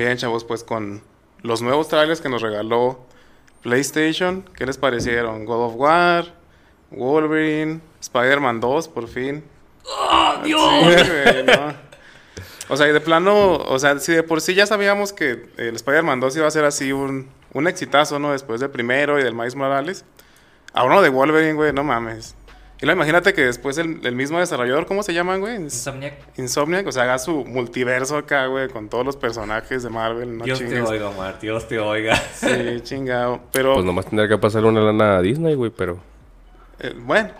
Bien, chavos, pues con los nuevos trailers que nos regaló PlayStation, ¿qué les parecieron? God of War, Wolverine, Spider-Man 2, por fin. ¡Oh, Dios! O sea, y de plano, o sea, si de por sí ya sabíamos que el Spider-Man 2 iba a ser así un, un exitazo, ¿no? Después del primero y del Miles Morales. A uno de Wolverine, güey, no mames. Y luego imagínate que después el, el mismo desarrollador, ¿cómo se llaman, güey? Insomniac. Insomniac, o sea, haga su multiverso acá, güey, con todos los personajes de Marvel, no Dios te oiga, Omar, Dios te oiga. Sí, chingado. Pero, Pues nomás tendría que pasarle una lana a Disney, güey, pero eh, bueno,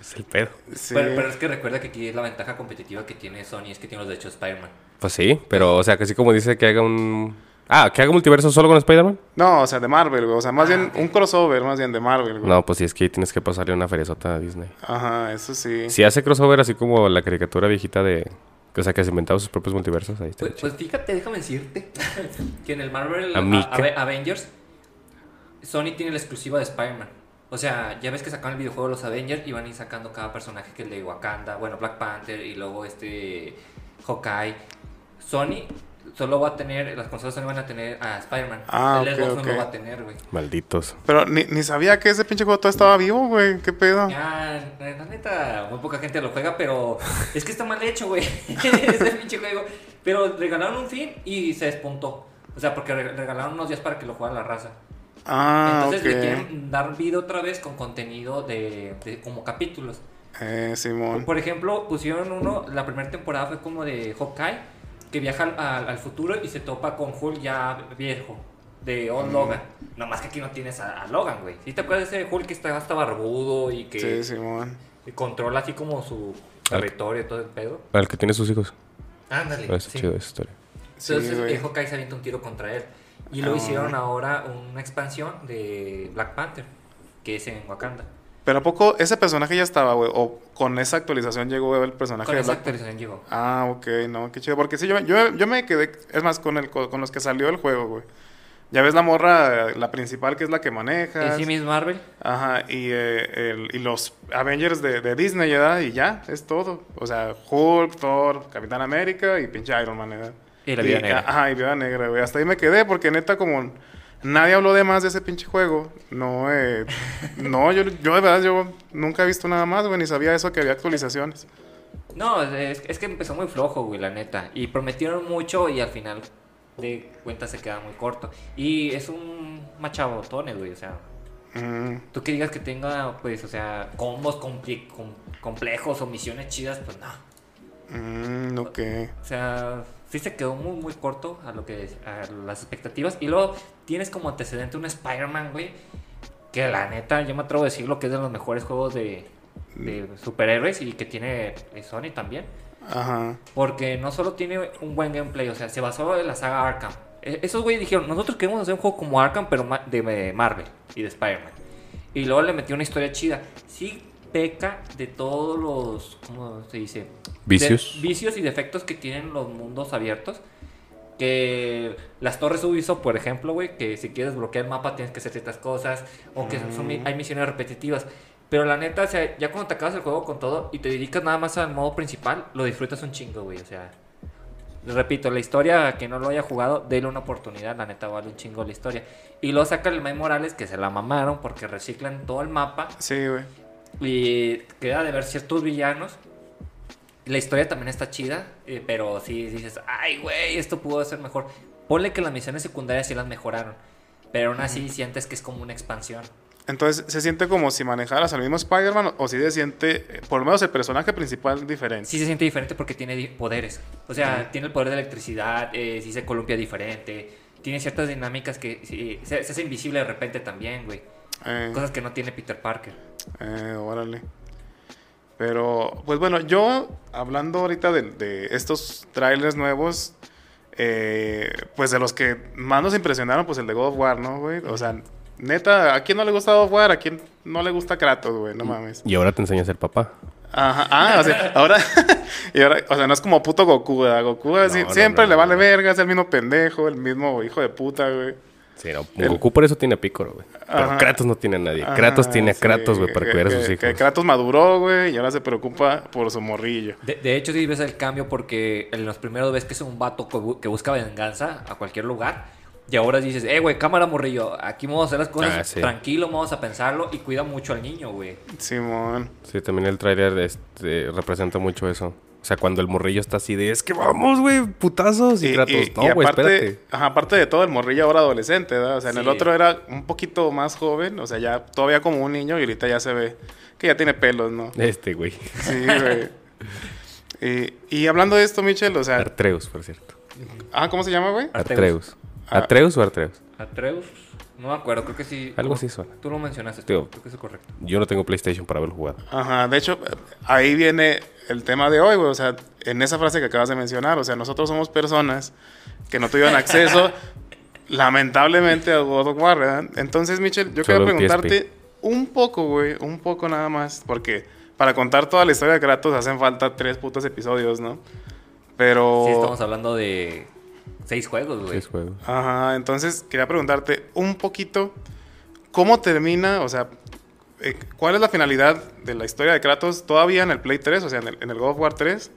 es el pedo. sí. Pero, pero es que recuerda que aquí la ventaja competitiva que tiene Sony es que tiene los derechos de Spider-Man. Pues sí, pero o sea, que así como dice que haga un... Ah, que haga multiverso solo con Spider-Man. No, o sea, de Marvel, güey. O sea, más Ah, bien ok. un crossover, más bien de Marvel, güey. No, pues sí, es que ahí tienes que pasarle una feriezota a Disney. Ajá, eso sí. Si hace crossover así como la caricatura viejita de... O sea, que se inventaba sus propios multiversos, ahí está. Pues, pues fíjate, déjame decirte que en el Marvel a- Ave- Avengers, Sony tiene la exclusiva de Spider-Man. O sea, ya ves que sacaron el videojuego de los Avengers y van a ir sacando cada personaje que el de Wakanda, bueno, Black Panther y luego este Hawkeye. Sony solo va a tener, las consolas Sony van a tener a Spider-Man. Ah, el ok, Xbox no lo va a tener, güey. Malditos. Pero ni, ni sabía que ese pinche juego todo estaba vivo, güey. ¿Qué pedo? Ya, la neta, muy poca gente lo juega, pero es que está mal hecho, güey. Ese pinche juego. Pero regalaron un fin y se despuntó. O sea, porque re- regalaron unos días para que lo jugara la raza. Ah, Entonces le quieren dar vida otra vez con contenido de, de como capítulos. Eh, Simón. Por ejemplo, pusieron uno, la primera temporada fue como de Hawkeye, que viaja al, al- al futuro y se topa con Hulk ya viejo, de Mm. Old Logan. Nomás que aquí no tienes a, a Logan, güey. ¿Sí te acuerdas de ese Hulk que está hasta barbudo y que Sí, y controla así como su territorio y todo el pedo? Al que tiene sus hijos. Ándale. Está sí. chido esa historia. Entonces Hawkeye se avienta un tiro contra él. Y lo Ah. hicieron ahora una expansión de Black Panther, que es en Wakanda. Pero ¿a poco ese personaje ya estaba, güey? ¿O con esa actualización llegó el personaje Con de esa Black actualización llegó. Ah, ok, no, qué chido. Porque sí, yo, yo, yo me quedé, es más, con, el, con los que salió el juego, güey. Ya ves la morra, la principal, que es la que maneja. ¿Y sí, Miss Marvel? Ajá, y, eh, el- y los Avengers de, de Disney, ¿verdad? Y ya, es todo. O sea, Hulk, Thor, Capitán América y pinche Iron Man, ¿verdad? Y la Viuda Negra. Ajá, y Viuda Negra, güey. Hasta ahí me quedé, porque neta, como nadie habló de más de ese pinche juego, no, eh, no, yo, yo de verdad, yo nunca he visto nada más, güey, ni sabía eso que había actualizaciones. No, es, es que empezó muy flojo, güey, la neta. Y prometieron mucho y al final de cuentas se queda muy corto. Y es un machabotone, güey, o sea... Mm, Tú que digas que tenga, pues, o sea, combos com- complejos o misiones chidas, pues no. mm, ok. O sea, sí se quedó muy, muy corto a lo que a las expectativas. Y luego tienes como antecedente un Spider-Man, güey. Que la neta, yo me atrevo a decirlo que es de los mejores juegos de, de superhéroes y que tiene eh, Sony también. Ajá. Porque no solo tiene un buen gameplay, o sea, se basó en la saga Arkham. E- Esos güeyes dijeron, nosotros queremos hacer un juego como Arkham, pero de Marvel y de Spider-Man. Y luego le metió una historia chida. Sí peca de todos los, ¿cómo se dice? Vicios. De- vicios y defectos que tienen los mundos abiertos. Que las torres Ubisoft, por ejemplo, güey, que si quieres bloquear el mapa tienes que hacer ciertas cosas. O que son mi- hay misiones repetitivas. Pero la neta, o sea, ya cuando te acabas el juego con todo y te dedicas nada más al modo principal, lo disfrutas un chingo, güey. O sea, les repito, la historia, a quien no lo haya jugado, déle una oportunidad. La neta vale un chingo la historia. Y luego saca el Miles Morales, que se la mamaron porque reciclan todo el mapa. Sí, güey. Y queda de ver ciertos villanos. La historia también está chida, eh, pero sí dices, ay, güey, esto pudo ser mejor. Ponle que las misiones secundarias sí las mejoraron, pero aún así sientes que es como una expansión. Entonces, ¿se siente como si manejaras al mismo Spider-Man o si se siente, por lo menos el personaje principal, diferente? Sí se siente diferente porque tiene poderes. O sea, tiene el poder de electricidad, eh, sí se columpia diferente, tiene ciertas dinámicas que sí, se, se hace invisible de repente también, güey. Eh, Cosas que no tiene Peter Parker. eh, órale. Pero, pues bueno, yo hablando ahorita de, de estos trailers nuevos, eh, pues de los que más nos impresionaron, pues el de God of War, ¿no, güey? O sea, neta, ¿a quién no le gusta God of War? ¿A quién no le gusta Kratos, güey? No mames. Y ahora te enseña a ser papá. Ajá, ah, o sea, ahora, y ahora, o sea, no es como puto Goku, ¿verdad? Goku no, siempre no, le vale verga, es el mismo pendejo, el mismo hijo de puta, güey. Sí, no. Goku por eso tiene a Piccolo, güey. Pero Ajá. Kratos no tiene a nadie. Kratos Ajá, tiene a sí, Kratos, güey, para cuidar a sus hijos. Kratos maduró, güey, y ahora se preocupa por su morrillo. De, de hecho, sí ves el cambio porque en los primeros ves que es un vato que, bu- que busca venganza a cualquier lugar. Y ahora dices, eh, güey, cámara morrillo, aquí vamos a hacer las cosas Ah, sí. tranquilo, vamos a pensarlo y cuida mucho al niño, güey. Simón. Sí, también el tráiler este, representa mucho eso. O sea, cuando el morrillo está así de, es que vamos, güey, putazos. Y, Kratos, y- no, güey, espérate. ajá, aparte de todo, el morrillo ahora adolescente, ¿verdad? O sea, en el otro era un poquito más joven, o sea, ya todavía como un niño y ahorita ya se ve que ya tiene pelos, ¿no? Este, güey. Sí, güey. y, y hablando de esto, Michel, o sea, Artreus, por cierto. ah, ¿cómo se llama, güey? Artreus. Ah. ¿Atreus o Artreus? Atreus, no me acuerdo, creo que sí. Algo así suena. Tú lo mencionaste, Tío. creo que es correcto. Yo no tengo PlayStation para haberlo jugado. Ajá, de hecho, ahí viene el tema de hoy, güey. O sea, en esa frase que acabas de mencionar, o sea, nosotros somos personas que no tuvieron acceso, lamentablemente, a God of War, ¿verdad? Entonces, Michel, yo Solo quiero preguntarte un poco, güey, un poco nada más, porque para contar toda la historia de Kratos hacen falta tres putos episodios, ¿no? Pero... Sí, estamos hablando de seis juegos, güey. Seis juegos. Ajá, entonces quería preguntarte un poquito cómo termina, o sea, eh, cuál es la finalidad de la historia de Kratos todavía en el Play 3, o sea, en el, en el God of War 3,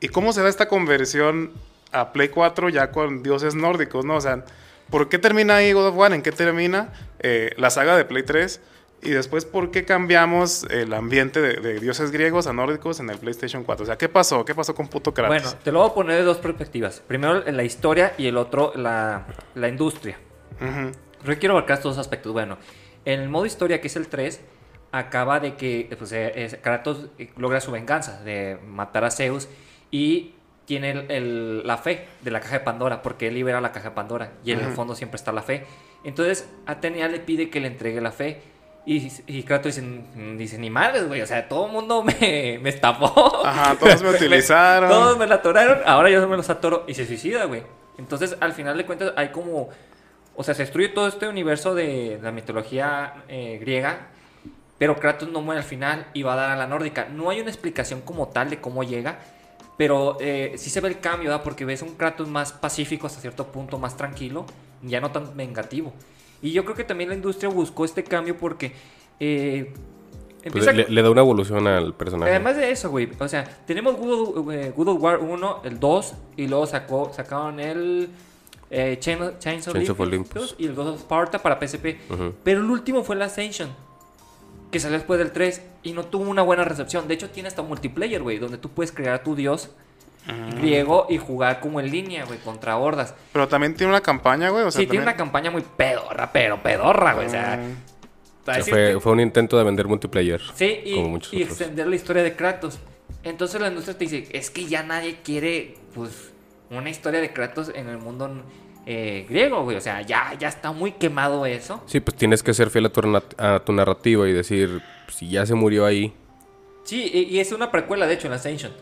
y cómo se da esta conversión a Play 4 ya con dioses nórdicos, ¿no? O sea, ¿por qué termina ahí God of War? ¿En qué termina eh, la saga de Play 3? Y después, ¿por qué cambiamos el ambiente de, de dioses griegos a nórdicos en el PlayStation 4? O sea, ¿qué pasó? ¿Qué pasó con puto Kratos? Bueno, te lo voy a poner de dos perspectivas. Primero la historia y el otro la, la industria. Ujú. Yo quiero abarcar estos dos aspectos. Bueno, en el modo historia, que es el 3, acaba de que pues, eh, Kratos logra su venganza de matar a Zeus y tiene el- el- la fe de la caja de Pandora, porque él libera la caja de Pandora y en el fondo siempre está la fe. Entonces, Atenea le pide que le entregue la fe. Y, y Kratos dice, "Mm, dice, ni madres, güey, o sea, todo el mundo me, me estafó. Ajá, todos me utilizaron. Todos me la atoraron, ahora yo me los atoro y se suicida, güey. Entonces, al final de cuentas, hay como. O sea, se destruye todo este universo de la mitología eh, griega, pero Kratos no muere al final y va a dar a la nórdica. No hay una explicación como tal de cómo llega, pero eh, sí se ve el cambio, ¿verdad? Porque ves un Kratos más pacífico hasta cierto punto, más tranquilo, ya no tan vengativo. Y yo creo que también la industria buscó este cambio porque. eh, Pues le, le da una evolución al personaje. Además de eso, güey. O sea, tenemos Good of, eh, of War 1, el 2, y luego sacó, sacaron el eh, Chain- Chains of, Chains of Olympus y el God of Sparta para PSP. Pero el último fue el Ascension, que salió después del 3 y no tuvo una buena recepción. De hecho, tiene hasta multiplayer, güey, donde tú puedes crear a tu dios griego y jugar como en línea, güey, contra hordas. Pero también tiene una campaña, güey. O sea, sí, tiene una campaña muy pedorra, pero pedorra, güey. O sea, para O sea, decirte- fue, fue un intento de vender multiplayer. Sí, y, extender la historia de Kratos. Entonces la industria te dice, es que ya nadie quiere, pues, una historia de Kratos en el mundo eh, griego, güey. O sea, ya, ya está muy quemado eso. Sí, pues tienes que ser fiel a tu, a tu narrativa y decir, si ya se murió ahí. Sí, y, y es una precuela, de hecho, en Ascension.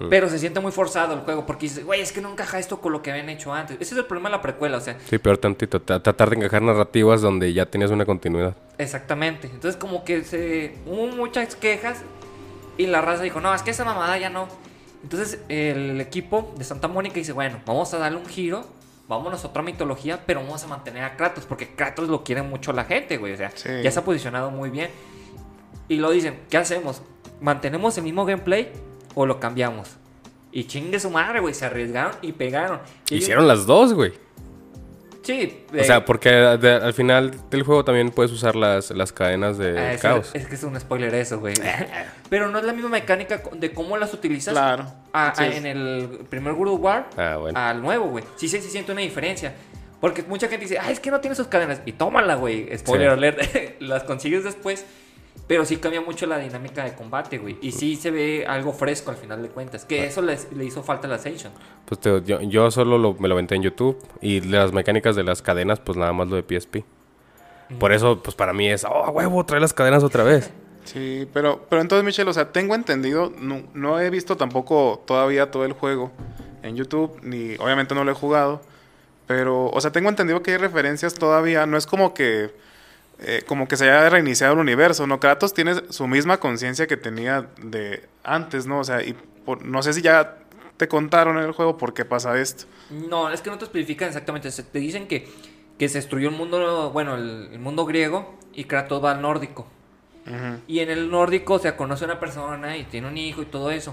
Mm. Pero se siente muy forzado el juego porque dices, güey, es que no encaja esto con lo que habían hecho antes. Ese es el problema de la precuela, o sea, Sí, peor tantito. tra- Tratar de encajar narrativas donde ya tenías una continuidad. exactamente. Entonces, como que se hubo muchas quejas y la raza dijo, no, es que esa mamada ya no. Entonces, el equipo de Santa Mónica dice, bueno, vamos a darle un giro, vámonos a otra mitología, pero vamos a mantener a Kratos, porque Kratos lo quiere mucho la gente, güey. O sea, Sí. ya se ha posicionado muy bien. Y lo dicen, ¿qué hacemos? ¿Mantenemos el mismo gameplay o lo cambiamos? Y chingue su madre, güey, se arriesgaron y pegaron. Y ellos- Hicieron las dos, güey. Sí, O sea, porque de- al final del juego también puedes usar las, las cadenas de Ah, es, caos. es que es un spoiler eso, güey. Pero no es la misma mecánica de cómo las utilizas Claro. a- Sí, a- es- en el primer World War Ah, bueno. al nuevo, güey. Sí, se sí siente una diferencia. Porque mucha gente dice, ay, es que no tiene sus cadenas. Y tómala, güey. Spoiler Sí. alert. las consigues después. Pero sí cambia mucho la dinámica de combate, güey. Y sí se ve algo fresco al final de cuentas. Que eso les- le hizo falta a la Ascension. Pues te- yo, yo solo lo- me lo aventé en YouTube y las mecánicas de las cadenas, pues nada más lo de PSP. Por eso, pues para mí es, oh, huevo, trae las cadenas otra vez. Sí, pero, pero entonces, Michelle, o sea, tengo entendido, no, no he visto tampoco todavía todo el juego, en YouTube, ni obviamente no lo he jugado. Pero, o sea, tengo entendido que hay referencias todavía. No es como que, eh, como que se haya reiniciado el universo, ¿no? Kratos tiene su misma conciencia que tenía de antes, ¿no? O sea, y por- no sé si ya te contaron en el juego por qué pasa esto. No, es que no te especifican exactamente. Se- te dicen que, que se destruyó el mundo, bueno, el, el mundo griego y Kratos va al nórdico. Y en el nórdico se conoce a una persona y tiene un hijo y todo eso.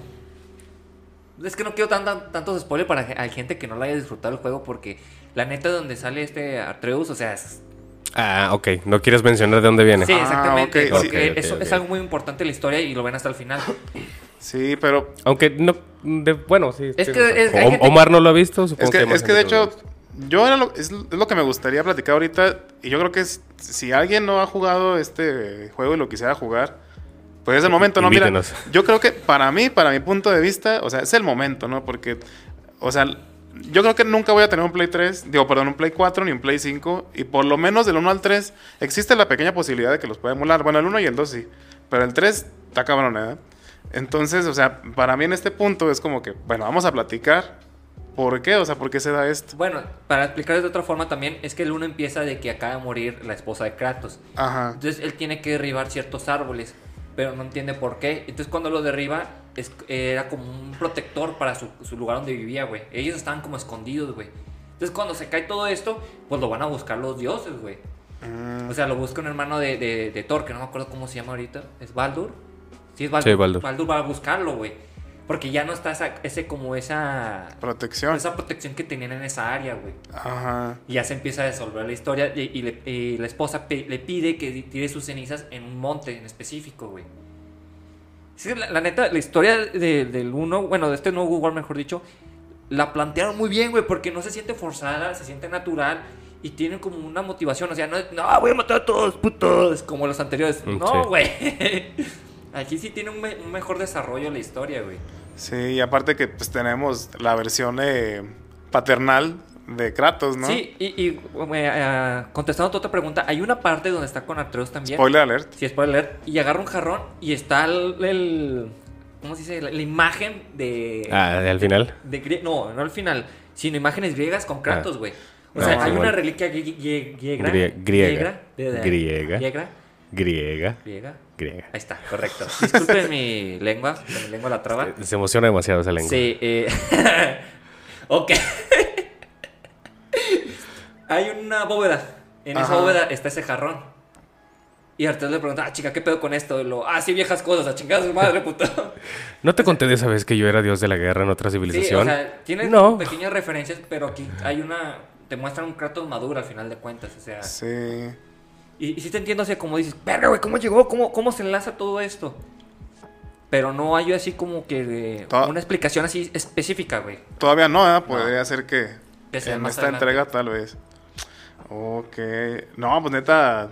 Es que no quiero tan, tan- tantos spoilers para que- hay gente que no la haya disfrutado el juego porque la neta donde sale este Atreus, o sea, es- Ah, ok. No quieres mencionar de dónde viene. sí, Ah, exactamente, porque eso es algo muy importante en la historia y lo ven hasta el final. Sí, pero Aunque no. de- bueno, sí. Es sí, que es- O- Omar no lo ha visto, supongo Es que, es de hecho, yo era lo, es, es lo que me gustaría platicar ahorita. Y yo creo que es- si alguien no ha jugado este juego y lo quisiera jugar, pues es el momento, ¿no? Mira, yo creo que para mí, para mi punto de vista, o sea, es el momento, ¿no? Porque, o sea, yo creo que nunca voy a tener un Play 3, digo, perdón, un Play 4 ni un Play 5. Y por lo menos del 1 al 3 existe la pequeña posibilidad de que los pueda emular. Bueno, el 1 y el 2 sí. Pero el 3 está cabrón, ¿eh? Entonces, o sea, para mí en este punto es como que, bueno, vamos a platicar. ¿Por qué? O sea, ¿por qué se da esto? Bueno, para explicar de otra forma también, es que el uno empieza de que acaba de morir la esposa de Kratos. Ajá. Entonces él tiene que derribar ciertos árboles, pero no entiende por qué. Entonces cuando lo derriba, es- era como un protector para su, su lugar donde vivía, güey. Ellos estaban como escondidos, güey. Entonces cuando se cae todo esto, pues lo van a buscar los dioses, güey. Mm, O sea, lo busca un hermano de, de, de Thor, que no me acuerdo cómo se llama ahorita. ¿Es Baldur? Sí, es Baldur. Sí, Baldur. Baldur va a buscarlo, güey. Porque ya no está esa, ese como esa... protección. Esa protección que tenían en esa área, güey. Ajá. Y ya se empieza a resolver la historia y, y le- y la esposa pe- le pide que tire sus cenizas en un monte en específico, güey. Sí, la, la neta, la historia de- del uno, bueno, de este nuevo Google, mejor dicho, la plantearon muy bien, güey, porque no se siente forzada, se siente natural y tiene como una motivación. O sea, no es, no, voy a matar a todos, putos, como los anteriores. Mm, No, sí. güey. Aquí sí tiene un, me- un mejor desarrollo la historia, güey. Sí, y aparte que pues tenemos la versión eh, paternal de Kratos, ¿no? Sí, y, y, eh, contestando a tu otra pregunta, hay una parte donde está con Atreus también. Spoiler alert. Sí, spoiler. Y agarra un jarrón y está el. el- ¿Cómo se dice? La, la imagen de. Ah, al final. de grie- no, no al final. Sino imágenes griegas con Kratos, güey. O No, sea, hay una reliquia grie- grie- griega. Grie- griega. de- de- Griega. Griega. Griega. Griega. Griega. Ahí está, correcto. Disculpen mi lengua, mi lengua la traba. Se emociona demasiado esa lengua. Sí, eh. ok. Hay una bóveda. En esa bóveda está ese jarrón. Y Arturo le pregunta, ah, chica, ¿qué pedo con esto? Y lo, ah, sí, viejas cosas, a chingar a su madre, puto. ¿No te conté de esa vez que yo era dios de la guerra en otra sí, civilización? o sea, tiene No. pequeñas referencias, pero aquí hay una. Te muestran un Kratos maduro al final de cuentas, o sea. Sí. Y, y sí te entiendo, o sea, como dices, verga, güey, ¿cómo llegó? ¿Cómo, ¿Cómo se enlaza todo esto? Pero no hay así como que eh, una explicación así específica, güey. Todavía no, ¿eh? Podría ser que Que sea en más esta adelante. entrega tal vez. Ok. No, pues neta.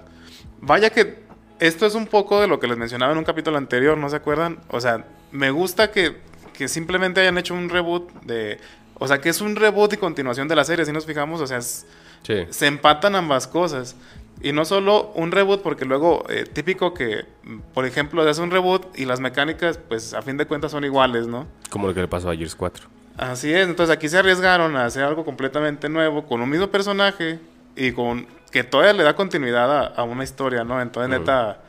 Vaya que esto es un poco de lo que les mencionaba en un capítulo anterior, ¿no se acuerdan? O sea, me gusta que, que simplemente hayan hecho un reboot de... O sea, que es un reboot y continuación de la serie, si nos fijamos. O sea, es- Sí. se empatan ambas cosas. Y no solo un reboot, porque luego, eh, típico que, por ejemplo, hace un reboot y las mecánicas, pues a fin de cuentas son iguales, ¿no? Como lo que le pasó a Gears 4. Así es, entonces aquí se arriesgaron a hacer algo completamente nuevo, con un mismo personaje y con que todavía le da continuidad a, a una historia, ¿no? Entonces, neta,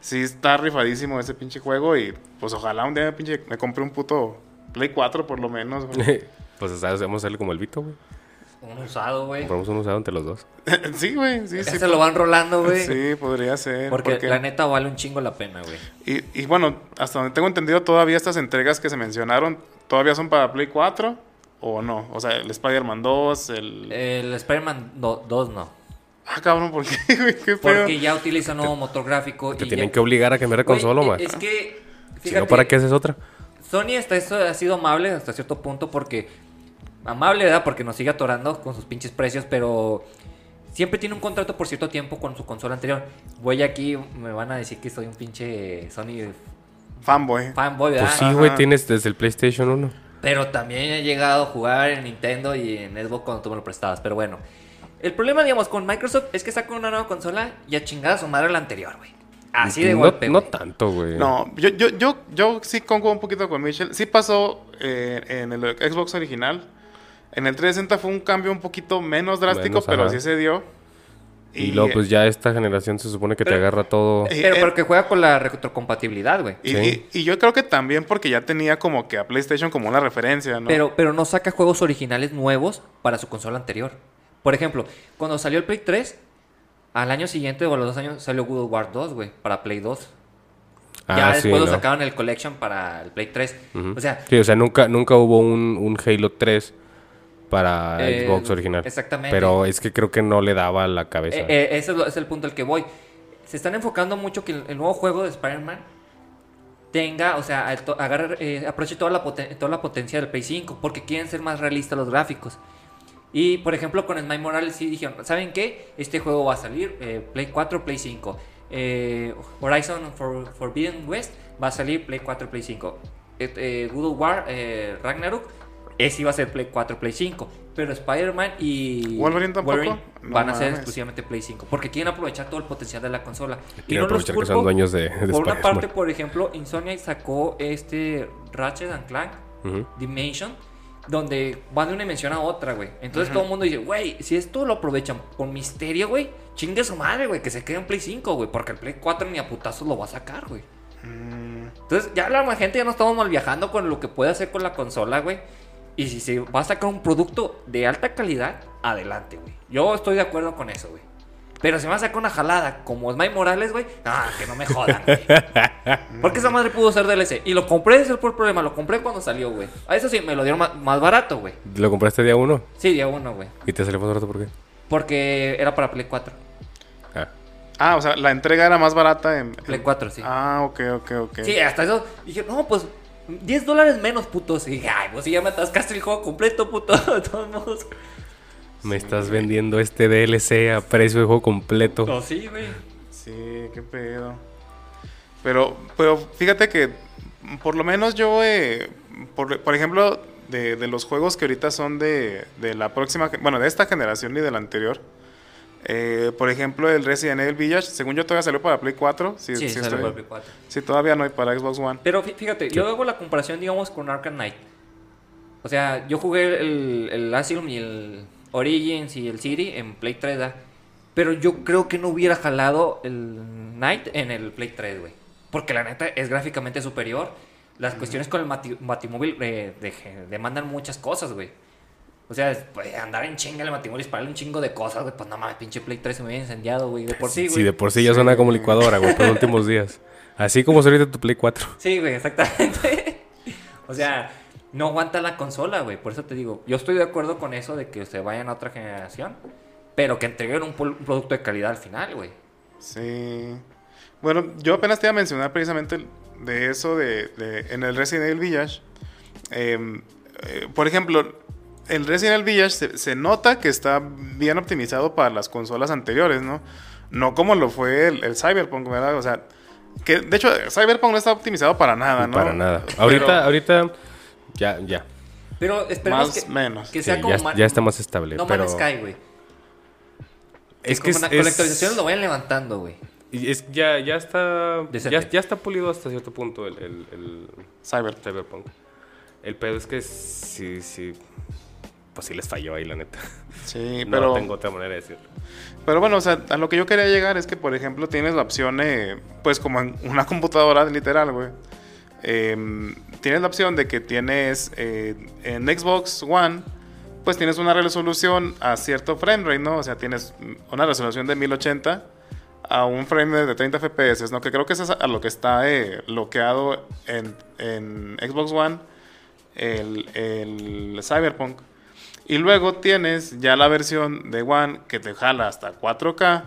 sí está rifadísimo ese pinche juego y pues ojalá un día me, pinche, me compre un puto Play 4 por lo menos. pues a hacerle como el Vito, güey. Un usado, güey. Compramos un usado entre los dos. sí, güey, sí, sí. se lo van rolando, güey. Sí, podría ser. porque, la neta vale un chingo la pena, güey. Y, y bueno, hasta donde tengo entendido, todavía estas entregas que se mencionaron, ¿todavía son para Play 4 o no? O sea, el Spider-Man 2, el... El Spider-Man 2 no. Ah, cabrón, ¿por qué, güey? ¿Qué pedo? Porque ya utiliza nuevo motor gráfico. Te y tienen ya- que obligar a cambiar de Güey, consola, man. Es que, Si fíjate, no, ¿para qué haces otra? Sony hasta eso ha sido amable hasta cierto punto porque... Amable, ¿verdad? Porque nos sigue atorando con sus pinches precios, pero... Siempre tiene un contrato por cierto tiempo con su consola anterior. Voy aquí, me van a decir que soy un pinche Sony Fanboy. fanboy, ¿verdad? Pues sí, güey, tienes desde el PlayStation 1. Pero también he llegado a jugar en Nintendo y en Xbox cuando tú me lo prestabas. Pero bueno, el problema, digamos, con Microsoft es que saca una nueva consola y a chingada su madre la anterior, güey. Así de no, golpe, No tanto, güey. No, yo, yo, yo, yo sí concuerdo un poquito con Michelle. Sí pasó eh, en el Xbox original. En el 360 fue un cambio un poquito menos drástico, Menos, pero ajá. sí se dio. Y, luego, pues ya esta generación se supone que te agarra todo. Eh, Pero eh, porque juega con la retrocompatibilidad, güey. Y, Sí. y- y yo creo que también porque ya tenía como que a PlayStation como una referencia, ¿no? Pero, pero no saca juegos originales nuevos para su consola anterior. Por ejemplo, cuando salió el Play 3, al año siguiente o a los dos años salió God of War 2, güey, para Play 2. ya Ah, sí, después lo ¿no? sacaron el Collection para el Play 3. Ujú. O sea, Sí, o sea, nunca, nunca hubo un, un Halo 3 para Eh, Xbox original. exactamente. Pero es que creo que no le daba la cabeza. eh, eh, ese es, el punto al que voy. Se están enfocando mucho que el, el nuevo juego de Spider-Man tenga, o sea, el agarre, eh, aproveche toda la, toda la potencia del Play 5, porque quieren ser más realistas los gráficos. Y por ejemplo, con Smile Morales sí dijeron, ¿saben qué? Este juego va a salir eh, Play 4, Play 5. Eh, Horizon For- Forbidden West va a salir Play 4, Play 5. Eh, eh, God of War, Ragnarok, ese iba a ser Play 4, Play 5. Pero Spider-Man y ¿Wolverine tampoco? Wolverine No van a ser exclusivamente Play 5. Porque quieren aprovechar todo el potencial de la consola. Y no los aprovechar que son dueños de, de Por una parte, por ejemplo, Insomniac sacó este Ratchet and Clank. Dimension, donde van de una dimensión a otra, güey. Entonces todo el mundo dice, güey, si esto lo aprovechan con misterio, güey, chingue su madre, güey, que se quede en Play 5, güey, porque el Play 4 ni a putazos lo va a sacar, güey. Mm, Entonces ya la gente ya no estamos mal viajando con lo que puede hacer con la consola, güey. Y si se va a sacar un producto de alta calidad, adelante, güey. Yo estoy de acuerdo con eso, güey. Pero si me va a sacar una jalada como Smile Morales, güey, ah, que no me jodan, güey. Porque esa madre pudo ser DLC. Y lo compré, ese fue el problema, lo compré cuando salió, güey. A eso sí, me lo dieron más, más barato, güey. ¿Lo compraste día uno? Sí, día uno, güey. ¿Y te salió más barato por qué? Porque era para Play 4. Ah. Ah, o sea, la entrega era más barata en... Play 4, sí. Ah, ok, ok, ok. Sí, hasta eso dije, no, pues 10 dólares menos, putos. Y dije, ay, pues si ya me atascaste el juego completo, puto. De todos modos. Me estás vendiendo este DLC a precio de juego completo. No, sí, güey. Sí, qué pedo. Pero, pero fíjate que por lo menos yo, eh, por, por ejemplo, de, de los juegos que ahorita son de, de la próxima, bueno, de esta generación y de la anterior, eh, por ejemplo, el Resident Evil Village, según yo todavía salió para Play 4. Sí, Sí, sí salió estoy- para Play 4. sí, todavía no hay para Xbox One. Pero fí- fíjate, yo hago la comparación, digamos, con Arkham Knight. O sea, yo jugué el, el Asylum y el Origins y el City en Play 3, ¿da? Pero yo creo que no hubiera jalado el Knight en el Play 3, güey. Porque la neta es gráficamente superior. Las cuestiones con el Batimóvil eh, de- demandan muchas cosas, güey. O sea, es- pues, andar en chinga el Batimóvil y dispararle un chingo de cosas, güey. Pues no mames, pinche Play 3 se me había incendiado, güey. De por sí, Sí, güey. de por sí ya suena como licuadora, güey, por los últimos días. Así como se ahorita tu Play 4. Sí, güey, exactamente. o sea, no aguanta la consola, güey. Por eso te digo, yo estoy de acuerdo con eso de que se vayan a otra generación, pero que entreguen un, producto de calidad al final, güey. Sí. Bueno, yo apenas te iba a mencionar precisamente de eso de, de- en el Resident Evil Village. Em, eh, por ejemplo, el Resident Evil Village se, se nota que está bien optimizado para las consolas anteriores, ¿no? No como lo fue el, el Cyberpunk, ¿verdad? O sea, que de hecho Cyberpunk no está optimizado para nada, ¿no? Para nada. Pero- Ahorita, ahorita, ya, ya. Pero esperemos Más que, menos. que Sí, sea como ya, Man- ya está más estable. No pero Man's Sky, güey. es Que que con, es, la- con la es- actualización lo vayan levantando, güey. y es- ya, ya está, ya está pulido hasta cierto punto el, el, el Cyber. Cyberpunk. El pedo es que sí, sí, pues sí les falló ahí, la neta. Sí, No pero... tengo otra manera de decirlo. Pero bueno, o sea, a lo que yo quería llegar es que, por ejemplo, tienes la opción, eh, pues como en una computadora literal, güey. Em, tienes la opción de que tienes eh, en Xbox One, pues tienes una resolución a cierto frame rate, ¿no? O sea, tienes una resolución de 1080 a un frame rate de 30 FPS, ¿no? Que creo que eso es a lo que está eh, bloqueado en, en Xbox One el, el Cyberpunk. Y luego tienes ya la versión de One que te jala hasta 4K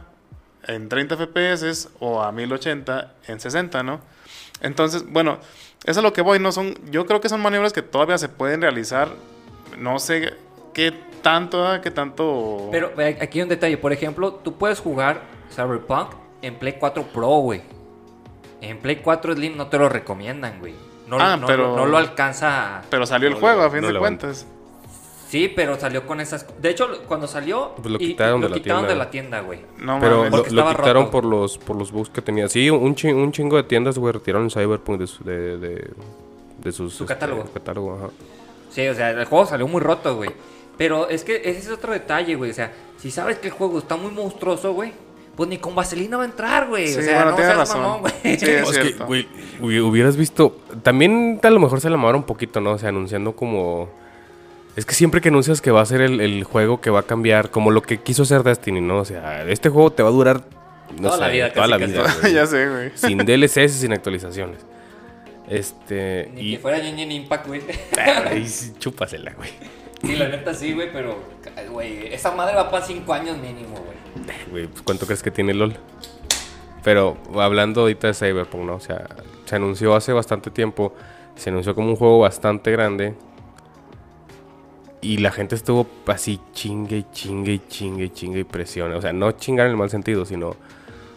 en 30 FPS o a 1080 en 60, ¿no? Entonces, bueno, eso es lo que voy, no son, yo creo que son maniobras que todavía se pueden realizar, no sé qué tanto, ¿eh? qué tanto... Pero aquí hay un detalle. Por ejemplo, tú puedes jugar Cyberpunk en Play 4 Pro, güey. En Play 4 Slim no te lo recomiendan, güey. No, Ah, no- pero- no lo alcanza. Pero salió el juego, a fin de cuentas. Sí, pero salió con esas. De hecho, cuando salió. Pues lo y- quitaron lo de la quitaron de la tienda, güey. No Pero lo, lo quitaron roto. por los, por los bugs que tenía. Sí, un, chi- un chingo de tiendas, güey, retiraron el Cyberpunk de, su- de, de, de sus... Su este, catálogo. catálogo, ajá. Sí, o sea, el juego salió muy roto, güey. Pero es que ese es otro detalle, güey. O sea, si sabes que el juego está muy monstruoso, güey, pues ni con vaselina va a entrar, güey. Sí, o sea, bueno, no tienes seas razón. mamón, güey. Sí, es Es que, cierto. güey, hubi- hubieras visto... También a lo mejor se la mamaron un poquito, ¿no? O sea, anunciando como... Es que siempre que anuncias que va a ser el, el juego que va a cambiar, como lo que quiso hacer Destiny, ¿no? O sea, este juego te va a durar... No Toda la vida, toda casi, la casi. vida. güey. ya sé, güey. sin DLCs y sin actualizaciones. Este... Ni y... que fuera Genshin Impact, güey. Sí, chúpasela, güey. sí, la neta sí, güey, pero, güey, esa madre va para 5 años mínimo, güey. Güey, pues, ¿cuánto crees que tiene LOL? Pero hablando ahorita de Cyberpunk, ¿no? O sea, se anunció hace bastante tiempo. Se anunció como un juego bastante grande. Y la gente estuvo así chingue y chingue y chingue y chingue y presión. O sea, no chingar en el mal sentido, sino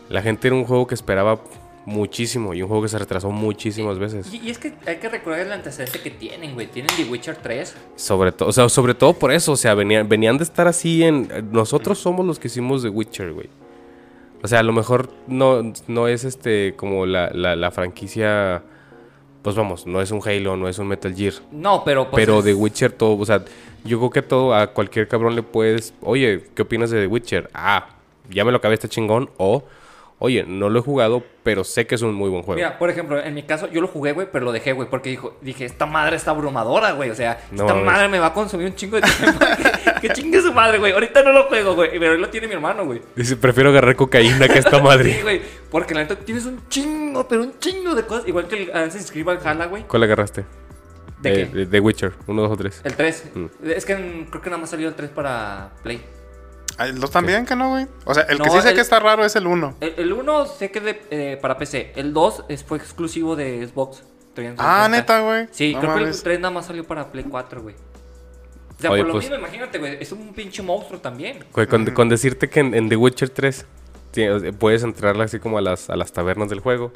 la gente era un juego que esperaba muchísimo y un juego que se retrasó muchísimas veces. Y, y es que hay que recordar el antecedente que tienen, güey. Tienen The Witcher 3. Sobre todo, o sea, sobre todo por eso, o sea, venían, venían de estar así en... Nosotros somos los que hicimos The Witcher, güey. O sea, a lo mejor no, no es este como la, la, la franquicia... Pues vamos, no es un Halo, no es un Metal Gear. No, pero pues. pero es- The Witcher todo, o sea, yo creo que todo, a cualquier cabrón le puedes... Oye, ¿qué opinas de The Witcher? Ah, ya me lo acabé, este chingón. O, oye, no lo he jugado, pero sé que es un muy buen juego. Mira, por ejemplo, en mi caso, yo lo jugué, güey, pero lo dejé, güey, porque dijo, dije, esta madre está abrumadora, güey. O sea, No esta madre me va a consumir un chingo de tiempo. que, que chingue su madre, güey. Ahorita no lo juego, güey. Pero él lo tiene mi hermano, güey. Dice, prefiero agarrar cocaína que esta Sí, madre. güey. Porque la neta tienes un chingo, pero un chingo de cosas. Igual que el Assassin's Creed Valhalla, güey. ¿Cuál agarraste? ¿De Eh, qué? The Witcher, uno, dos o tres. El 3. Mm. Es que mm, creo que nada más salió el 3 para Play. Ah, ¿Los también que no, güey? O sea, el No, que sí sé el- que está raro es el 1. El 1 sé que de, eh, para PC. El 2 es, fue exclusivo de Xbox. 360. Ah, neta, güey. Sí, No creo que el 3 nada más salió para Play 4, güey. O sea, Oye, por lo pues- mismo, imagínate, güey. Es un pinche monstruo también. Güey, con, con decirte que en, en The Witcher 3 ti- puedes entrar así como a las, a las tabernas del juego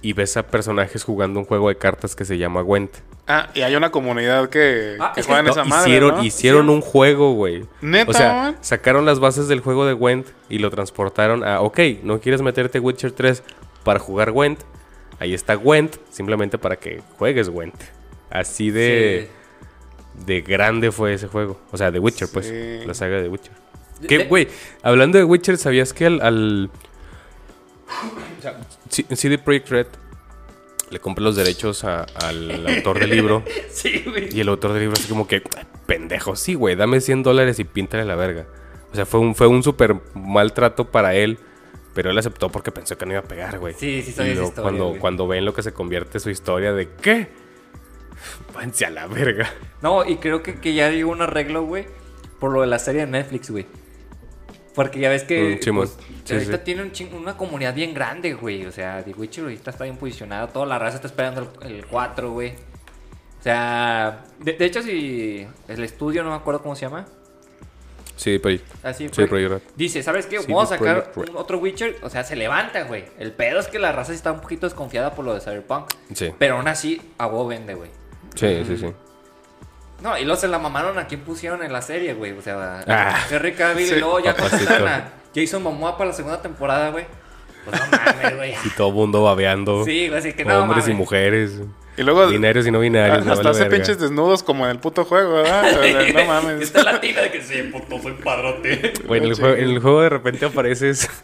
y ves a personajes jugando un juego de cartas que se llama Gwent. Ah, y hay una comunidad que, Ah, que es que juega en No, esa madre, hicieron, ¿no? hicieron un juego, güey. ¿Neta, O sea, man? sacaron las bases del juego de Gwent y lo transportaron a, ok, no quieres meterte Witcher 3 para jugar Gwent. Ahí está Gwent, simplemente para que juegues Gwent. Así de, de grande fue ese juego. O sea, de Witcher, pues. La saga de Witcher. Que, güey, hablando de Witcher, ¿sabías que al, al C- CD Projekt Red le compra los derechos a- al autor del libro? Sí, güey. Y el autor del libro así como que, pendejo, sí, güey, dame 100 dólares y píntale la verga. O sea, fue un, fue un súper maltrato para él, pero él aceptó porque pensó que no iba a pegar, güey. Sí, sí, Y sabía esa luego historia, cuando, güey. cuando ven lo que se convierte su historia de, ¿qué? Váyanse a la verga. No, y creo que, que ya llegó un arreglo, güey, por lo de la serie de Netflix, güey. Porque ya ves que Mm, pues, Sí, ahorita sí. tiene un una comunidad bien grande, güey. O sea, The Witcher ahorita está bien posicionado. Toda la raza está esperando el, el 4, güey. O sea, de, de hecho, si el estudio, no me acuerdo cómo se llama. Sí, pero... Así Sí. Projekt Red. Dice, ¿sabes qué? Vamos a sacar un otro Witcher. O sea, se levanta, güey. El pedo es que la raza sí está un poquito desconfiada por lo de Cyberpunk. Sí, Pero aún así, a huevo vende, güey. sí, sí, sí. No, y luego se la mamaron a quien pusieron en la serie, güey. O sea, Ah. Henry Cavill Sí. y luego ya contrataron a Jason Momoa para la segunda temporada, güey. Pues no mames, güey. Y todo mundo babeando. Sí, güey, así que no Hombres y mujeres. Y luego Binarios y no binarios. hasta vale hace verga. pinches desnudos como en el puto juego, ¿verdad? O sea, no mames. Esta latina de que sí, puto, soy padrote. Güey, en el, Sí. juego, en el juego de repente apareces.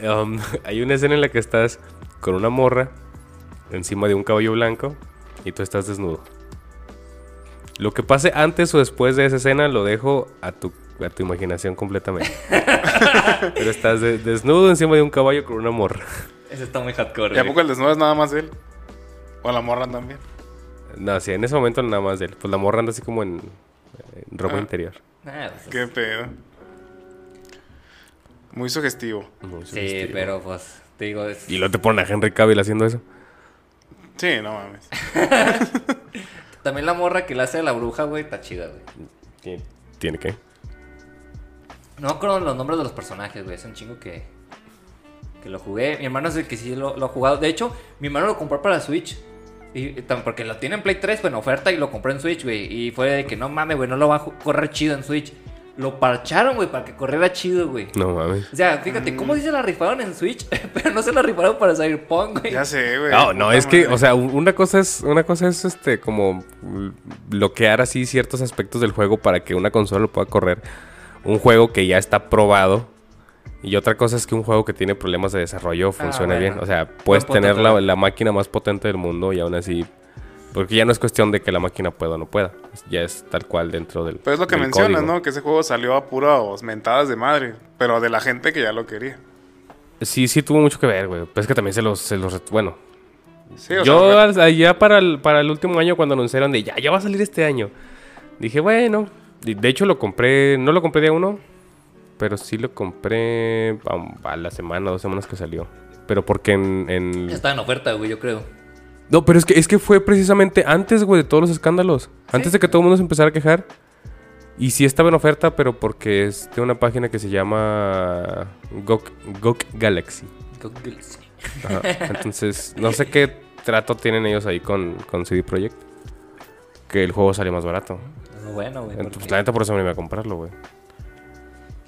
Um, hay una escena en la que estás con una morra encima de un caballo blanco y tú estás desnudo. Lo que pase antes o después de esa escena lo dejo a tu, a tu imaginación completamente. Pero estás de- desnudo encima de un caballo con una morra. Ese está muy hardcore, ¿Y a poco el desnudo es nada más de él? O la morra también. No, sí, en ese momento nada más de él. Pues la morra anda así como en, en ropa Ah. interior. Ah, pues, Qué pedo. Muy sugestivo. Muy Sí, sugestivo. pero pues, te digo, es... Y luego te ponen a Henry Cavill haciendo eso. Sí, no mames. También la morra que le hace a la bruja, güey, está chida, güey. ¿Tiene, ¿Tiene qué? No acuerdo los nombres de los personajes, güey. Es un chingo que, que lo jugué. Mi hermano es el que sí lo, lo ha jugado. De hecho, mi hermano lo compró para Switch. Y, porque lo tiene en Play 3, fue en oferta y lo compré en Switch, güey. Y fue de que no mames, güey, no lo va a correr chido en Switch. Lo parcharon, güey, para que corriera chido, güey. No mames. O sea, fíjate, ¿cómo sí se la rifaron en Switch? Pero no se la rifaron para Cyberpunk, güey. Ya sé, güey. No, no, es que, o sea, un- una cosa es, una cosa es este, como bloquear así ciertos aspectos del juego para que una consola lo pueda correr. Un juego que ya está probado. Y otra cosa es que un juego que tiene problemas de desarrollo funcione bueno. bien. O sea, puedes tener la máquina más potente del mundo y aún así. Porque ya no es cuestión de que la máquina pueda o no pueda. Ya es tal cual dentro del. Pero es lo que mencionas, código. ¿no? Que ese juego salió a puras mentadas de madre. Pero de la gente que ya lo quería. Sí, sí tuvo mucho que ver, güey. Pero es que también se los. Se los bueno, Sí, o Yo sea, al- allá para el, para el último año cuando anunciaron de ya, ya va a salir este año. Dije, bueno. De hecho lo compré, no lo compré día uno, pero sí lo compré a, a la semana, dos semanas que salió. Pero porque en... en- Está en oferta, güey, yo creo. No, pero es que, es que fue precisamente antes, güey, de todos los escándalos. Antes de que todo el mundo se empezara a quejar. Y sí estaba en oferta, pero porque es de una página que se llama GOG, GOG Galaxy. Ajá. Entonces, no sé qué trato tienen ellos ahí con, con CD Projekt. Que el juego sale más barato. Bueno, güey. Entonces, porque- la neta por eso me iba a comprarlo, güey.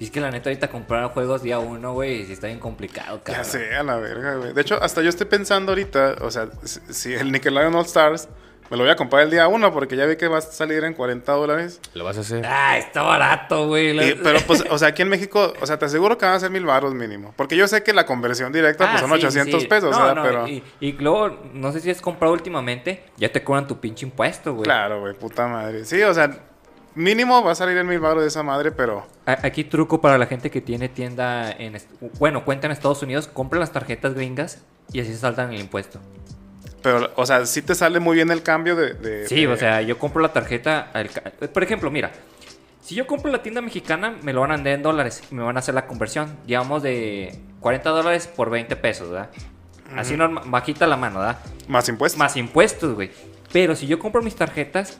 Y es que la neta ahorita comprar juegos día uno, güey, sí está bien complicado, Ya cabrón. sé, a la verga, güey. De hecho, hasta yo estoy pensando ahorita, o sea, si- el Nickelodeon All Stars me lo voy a comprar el día uno porque ya vi que va a salir en 40 dólares. Lo vas a hacer. Ah, está barato, güey. Pero, pues, o sea, aquí en México, o sea, te aseguro que van a ser mil baros mínimo. Porque yo sé que la conversión directa, pues Ah, son sí, 800 sí. pesos, No, o sea, no, pero. Y, y luego, no sé si has comprado últimamente, ya te cobran tu pinche impuesto, güey. Claro, güey, puta madre. Sí, o sea, mínimo va a salir en mil de esa madre, pero. Aquí truco para la gente que tiene tienda en... Bueno, cuenta en Estados Unidos, compra las tarjetas gringas y así se saltan el impuesto. Pero, o sea, sí te sale muy bien el cambio de. de- Sí, de- o sea, yo compro la tarjeta... al Por ejemplo, mira, si yo compro la tienda mexicana, me lo van a vender en dólares y me van a hacer la conversión, digamos, de 40 dólares por 20 pesos, ¿verdad? Así norma- bajita la mano, ¿verdad? Más impuestos. Más impuestos, güey. Pero si yo compro mis tarjetas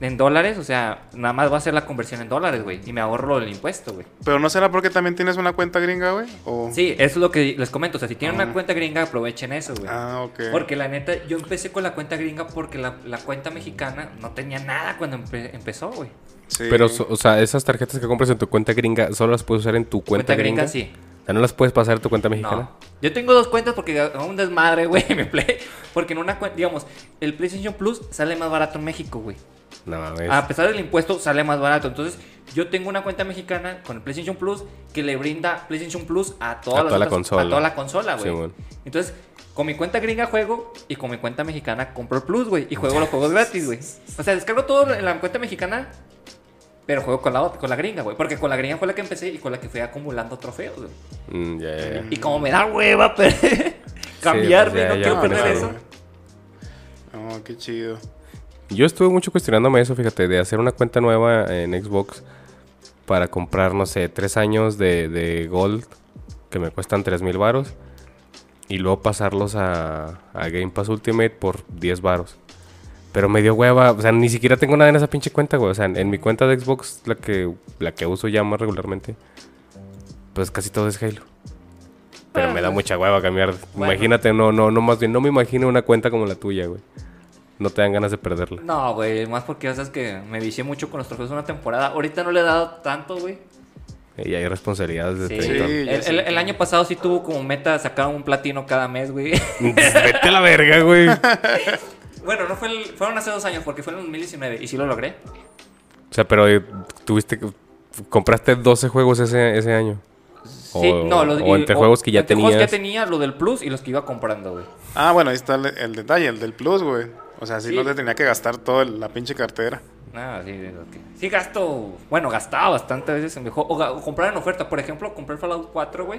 en dólares, o sea, nada más va a ser la conversión en dólares, güey. Y me ahorro el impuesto, güey. Pero no será porque también tienes una cuenta gringa, güey. O... Sí, eso es lo que les comento. O sea, si tienen Ah. una cuenta gringa, aprovechen eso, güey. Ah, ok. Porque la neta, yo empecé con la cuenta gringa porque la, la cuenta mexicana no tenía nada cuando empe- empezó, güey. Sí. Pero, o sea, esas tarjetas que compras en tu cuenta gringa, ¿solo las puedes usar en tu cuenta, gringa? sí. O sea, ¿no las puedes pasar a tu cuenta mexicana? No. Yo tengo dos cuentas porque un desmadre, güey, mi Play. Porque en una cuenta, digamos, el PlayStation Plus sale más barato en México, güey. No mames. A pesar del impuesto, sale más barato. Entonces, yo tengo una cuenta mexicana con el PlayStation Plus que le brinda PlayStation Plus a todas A las toda la otras- consola. A toda la consola, güey. Sí, bueno. Entonces, con mi cuenta gringa juego y con mi cuenta mexicana compro el Plus, güey. Y juego los juegos gratis, güey. O sea, descargo todo en la cuenta mexicana, pero juego con la, otra- con la gringa, güey. Porque con la gringa fue la que empecé y con la que fui acumulando trofeos, güey. Mm. Y como me da hueva pero cambiarme, pues ya, no ya, quiero no, perder claro, eso. Oh, qué chido. Yo estuve mucho cuestionándome eso, fíjate, de hacer una cuenta nueva en Xbox para comprar, no sé, tres años de, de Gold que me cuestan 3 mil varos y luego pasarlos a, a Game Pass Ultimate por 10 varos. Pero me dio hueva, o sea, ni siquiera tengo nada en esa pinche cuenta, güey. O sea, en, en mi cuenta de Xbox, la que, la que uso ya más regularmente, pues casi todo es Halo. Pero me da mucha hueva cambiar. Bueno. Imagínate, no, no, no, más bien, no me imagino una cuenta como la tuya, güey. No te dan ganas de perderla. No, güey, más porque ya sabes que me vicié mucho con los trofeos una temporada. Ahorita no le he dado tanto, güey. Y hay responsabilidades de Sí. El, el- el año pasado sí tuvo como meta sacar un platino cada mes, güey. Vete a la verga, güey. bueno, no fue el- fueron hace dos años porque fue en el 2019 y sí lo logré. O sea, pero eh, tuviste que- compraste 12 juegos ese, ese año. O, Sí, no, los- o y- entre juegos que ya tenías. juegos que tenía, lo del Plus y los que iba comprando, güey. Ah, bueno, ahí está el, el detalle, el del Plus, güey. O sea, sí, Sí. no te tenía que gastar toda la pinche cartera. Ah, sí, que- sí gasto, bueno, gastaba bastante a veces en mejor, o, comprar en oferta, por ejemplo, compré el Fallout 4, güey,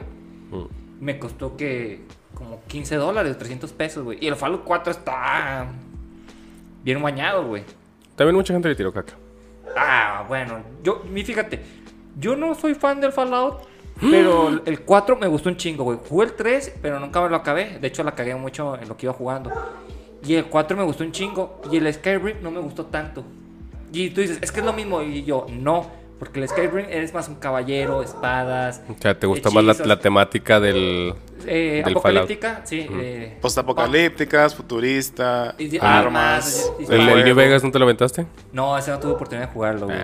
Mm. me costó que como 15 dólares, 300 pesos, güey, y el Fallout 4 está bien bañado, güey. También mucha gente le tiró caca. Ah, bueno, yo, mi fíjate, yo no soy fan del Fallout, pero el- el 4 me gustó un chingo, güey. Jugué el 3, pero nunca me lo acabé. De hecho, la cagué mucho en lo que iba jugando. Y el 4 me gustó un chingo. Y el Skyrim no me gustó tanto. Y tú dices, es que es lo mismo. Y yo, no. Porque el Skyrim eres más un caballero, espadas. O sea, te gustó más la, temática del, eh, Del apocalíptica, sí. eh, Postapocalípticas, futurista, Y armas. armas, y- ¿El, el. New Vegas no te lo aventaste? No, ese no tuve oportunidad de jugarlo, güey.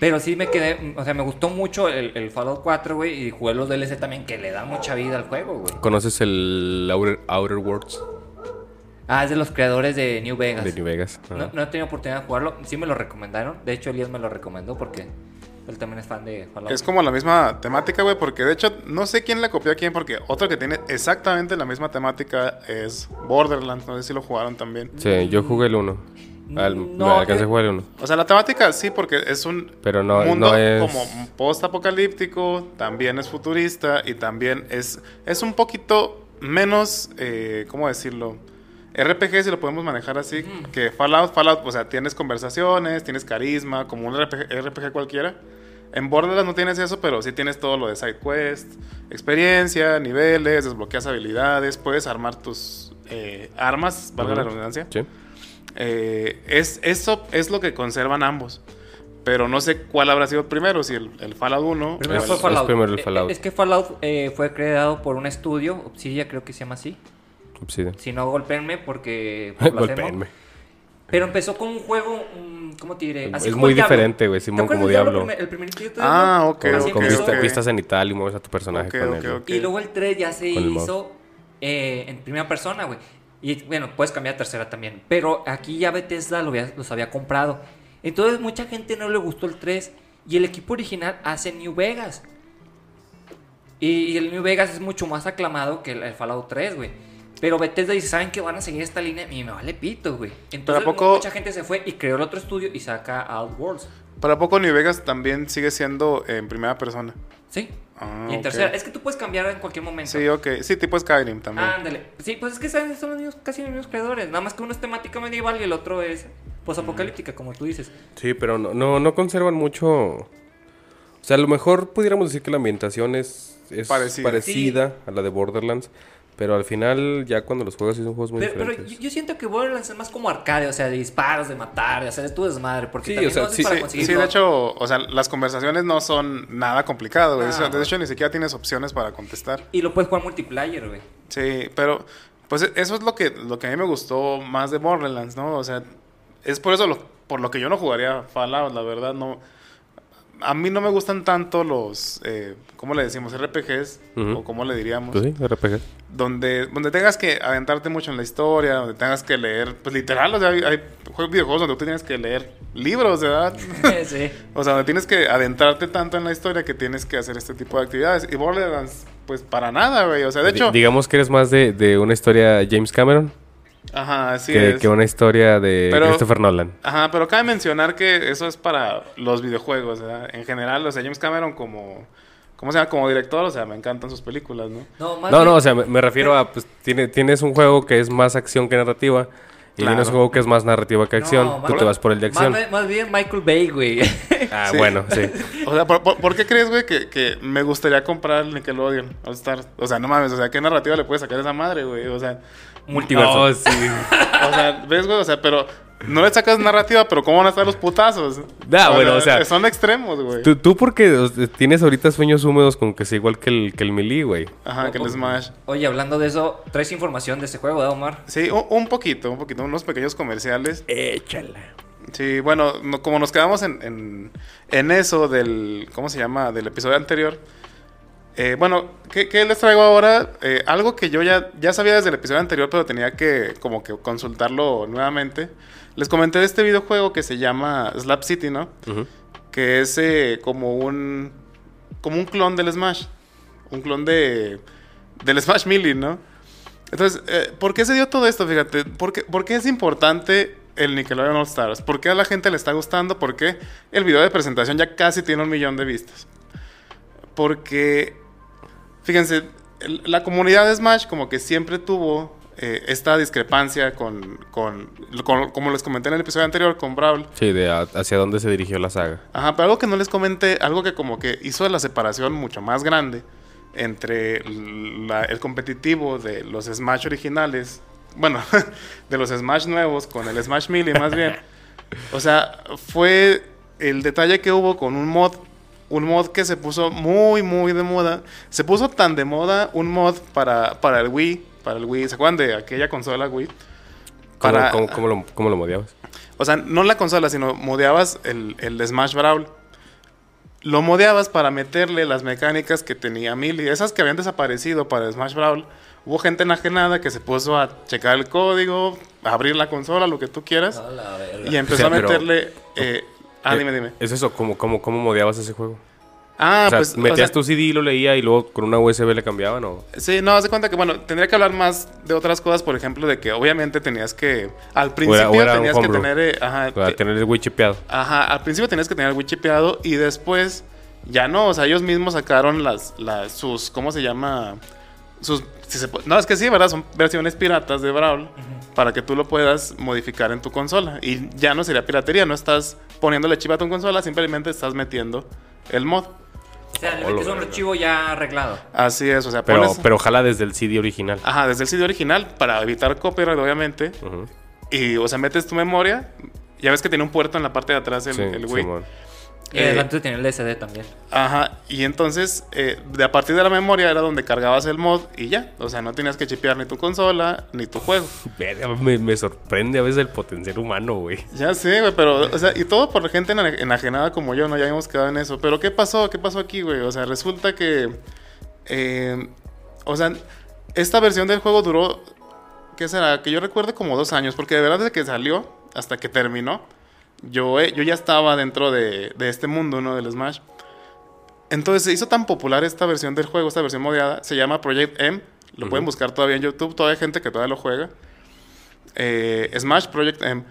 Pero sí me quedé, o sea, me gustó mucho el, el Fallout 4, güey, y jugué los DLC también que le dan mucha vida al juego, güey. ¿Conoces el Outer, Outer Worlds Ah, es de los creadores de New Vegas. de New Vegas? No, he tenido oportunidad de jugarlo, sí me lo recomendaron. De hecho, Elías me lo recomendó porque él también es fan de Fallout. Es como la misma temática, güey, porque de hecho no sé quién le copió a quién, porque otro que tiene exactamente la misma temática es Borderlands, no sé si lo jugaron también. Sí, yo jugué el 1. Al, No, me alcancé eh. a jugar el 1. O sea, la temática sí, porque es un Pero no- mundo no es- como post-apocalíptico, también es futurista y también es, es un poquito menos, eh, ¿cómo decirlo? RPG, si lo podemos manejar así, que Fallout, Fallout, o sea, tienes conversaciones, tienes carisma, como un RPG, RPG cualquiera. En Borderlands no tienes eso, pero sí tienes todo lo de side quest, experiencia, niveles, desbloqueas habilidades, puedes armar tus eh, armas, valga la redundancia. Sí. Eh, es, eso es lo que conservan ambos. Pero no sé cuál habrá sido primero, si el, el Fallout 1 Primero fue es Fallout. primero el Eh, Fallout. Es que Fallout eh, fue creado por un estudio, Obsidia creo que se llama así. Obsidian. Si no, golpeenme porque... por. Golpeenme. Pero empezó con un juego, mm, ¿cómo te diré? Es como muy el Diablo. diferente, güey, ¿Te Simón, como Diablo. primer- el primerito de Ah, Diablo? ok, Así Con empezó. vista, ok. vista cenital y mueves a tu personaje con él. Y luego el 3 ya se el hizo eh, en primera persona, güey. Y bueno, puedes cambiar a tercera también. Pero aquí ya Bethesda lo había- los había comprado. Entonces mucha gente no le gustó el 3. Y el equipo original hace New Vegas. Y, y el New Vegas es mucho más aclamado que el, el Fallout 3, güey. Pero Bethesda dice, ¿saben que van a seguir esta línea? Y me vale pito, güey. Entonces ¿a poco- mucha gente se fue y creó el otro estudio y saca Outworlds. ¿Para poco New Vegas también sigue siendo en primera persona? ¿Sí? Ah, y en ok. tercera. Es que tú puedes cambiar en cualquier momento. Sí, ok. Sí, tipo Skyrim también. Ándale. Sí, pues es que ¿sabes? son los mismos, casi los mismos creadores. Nada más que uno es temática medieval y el otro es posapocalíptica, como tú dices. Sí, pero no, no, no conservan mucho. O sea, a lo mejor pudiéramos decir que la ambientación es, es Parecida. parecida, a la de Borderlands. Pero al final, ya cuando los juegas, sí son juegos muy Pero, pero diferentes. yo, yo siento que Borderlands es más como arcade, o sea, de disparos, de matar, de hacer tu desmadre. Porque Sí, también o sea, sí, para Sí, conseguir sí, de hecho, o sea, las conversaciones no son nada complicadas, güey. De hecho, ni siquiera tienes opciones para contestar. Y lo puedes jugar multiplayer, güey. Sí, pero pues eso es lo que, lo que a mí me gustó más de Borderlands, ¿no? O sea, es por eso lo, por lo que yo no jugaría Fallout, la verdad, no. A mí no me gustan tanto los, eh, ¿cómo le decimos? RPGs, o como le diríamos. Pues sí, RPG. donde, donde tengas que aventarte mucho en la historia, donde tengas que leer, pues literal, o sea, hay, hay jue- videojuegos donde tú tienes que leer libros, ¿verdad? sí. o sea, donde tienes que adentrarte tanto en la historia que tienes que hacer este tipo de actividades. Y Borderlands, pues para nada, güey. O sea, de hecho, digamos que eres más de, de una historia James Cameron ajá, así que, es. que una historia de Pero- Christopher Nolan. Ajá, pero cabe mencionar que eso es para los videojuegos, ¿verdad? En general, o sea, James Cameron como, ¿cómo se llama? Como director, o sea, me encantan sus películas, ¿no? No, más No, bien- no, o sea, me, me refiero a, pues, tiene, tienes un juego que es más acción que narrativa. Y Claro. tienes un juego que es más narrativa que acción. No, Tú más- te vas por el de acción. Más, más bien Michael Bay, güey. Ah, Sí. bueno, sí. O sea, ¿por, por, por qué crees, güey, que, que me gustaría comprar el Nickelodeon All Stars? O sea, no mames, o sea, ¿qué narrativa le puedes sacar a esa madre, güey? O sea, Multiverso. No, sí. o sea, ¿ves, güey? O sea, pero no le sacas narrativa, pero ¿cómo van a estar los putazos? Ah, bueno, o sea, Son extremos, güey. Tú, tú porque tienes ahorita sueños húmedos con que sea igual que el, que el Melee, güey. Ajá, que el Smash. Oye, hablando de eso, traes información de ese juego, ¿verdad, Omar? Sí, un, un poquito, un poquito, unos pequeños comerciales. Échala. Sí, bueno, no- como nos quedamos en, en, en eso del, ¿cómo se llama? Del episodio anterior. Eh, bueno, ¿qué, qué les traigo ahora? Eh, algo que yo ya, ya sabía desde el episodio anterior, pero tenía que como que consultarlo nuevamente. Les comenté de este videojuego que se llama Slap City, ¿no? Que es eh, como un como un clon del Smash. Un clon de del Smash Melee, ¿no? Entonces, ¿por qué se dio todo esto? Fíjate, ¿por qué, por qué es importante el Nickelodeon All Stars? ¿Por qué a la gente le está gustando? ¿Por qué el video de presentación ya casi tiene un millón de vistas? Porque, fíjense, el- la comunidad de Smash como que siempre tuvo eh, esta discrepancia con, con, con- como les comenté en el episodio anterior, con Brawl. Sí, de a- hacia dónde se dirigió la saga. Ajá, pero algo que no les comenté, algo que como que hizo la separación mucho más grande entre la- el competitivo de los Smash originales, bueno, de los Smash nuevos con el Smash Melee más bien. O sea, fue el detalle que hubo con un mod un mod que se puso muy, muy de moda. Se puso tan de moda un mod para, para el Wii. Para el Wii. ¿Se acuerdan de aquella consola Wii? ¿Cómo, Para- cómo- cómo lo, cómo lo modiabas? O sea, no la consola, sino modeabas el, el de Smash Brawl. Lo modeabas para meterle las mecánicas que tenía Melee. Esas que habían desaparecido para Smash Brawl. Hubo gente enajenada que se puso a checar el código, a abrir la consola, lo que tú quieras. Y empezó O sea, a pero- meterle... eh, ah, Eh, dime, dime. Es eso, ¿cómo, cómo, cómo modiabas ese juego? Ah, o sea, pues... o metías sea, tu CD y lo leía y luego con una USB le cambiaban o... Sí, no, haz de cuenta que, bueno, tendría que hablar más de otras cosas, por ejemplo, de que obviamente tenías que... Al principio o era tenías que tener... eh, ajá, Para te- tener el Wii chipeado. Ajá, al principio tenías que tener el Wii chipeado y después ya no, o sea, ellos mismos sacaron las, las sus, ¿cómo se llama? Sus, si se pu- no, es que sí, ¿verdad? Son versiones piratas de Brawl para que tú lo puedas modificar en tu consola y ya no sería piratería, no estás poniéndole chip a tu consola, simplemente estás metiendo el mod. O sea, le metes un archivo ya arreglado. Así es, o sea, Pero, pones... pero ojalá desde el CD original. Ajá, desde el sitio original para evitar copyright, obviamente. Ujú. Y, o sea, metes tu memoria. Ya ves que tiene un puerto en la parte de atrás el, Sí, el Wii. Y Eh, adelante tenía el SD también. Ajá, y entonces eh, de a partir de la memoria era donde cargabas el mod y ya. O sea, no tenías que chipear ni tu consola ni tu juego. Me, me sorprende a veces el potencial humano, güey. Ya sé, güey, pero, o sea, y todo por gente ena- enajenada como yo, ¿no? Ya habíamos quedado en eso. Pero ¿qué pasó? ¿Qué pasó aquí, güey? O sea, resulta que. eh, o sea, esta versión del juego duró. ¿Qué será? Que yo recuerde como dos años, porque de verdad desde que salió hasta que terminó, yo, eh, yo ya estaba dentro de, de este mundo, ¿no? Del Smash. Entonces se hizo tan popular esta versión del juego, esta versión modiada, se llama Project M. Lo pueden buscar todavía en YouTube, todavía hay gente que todavía lo juega. Eh, Smash Project M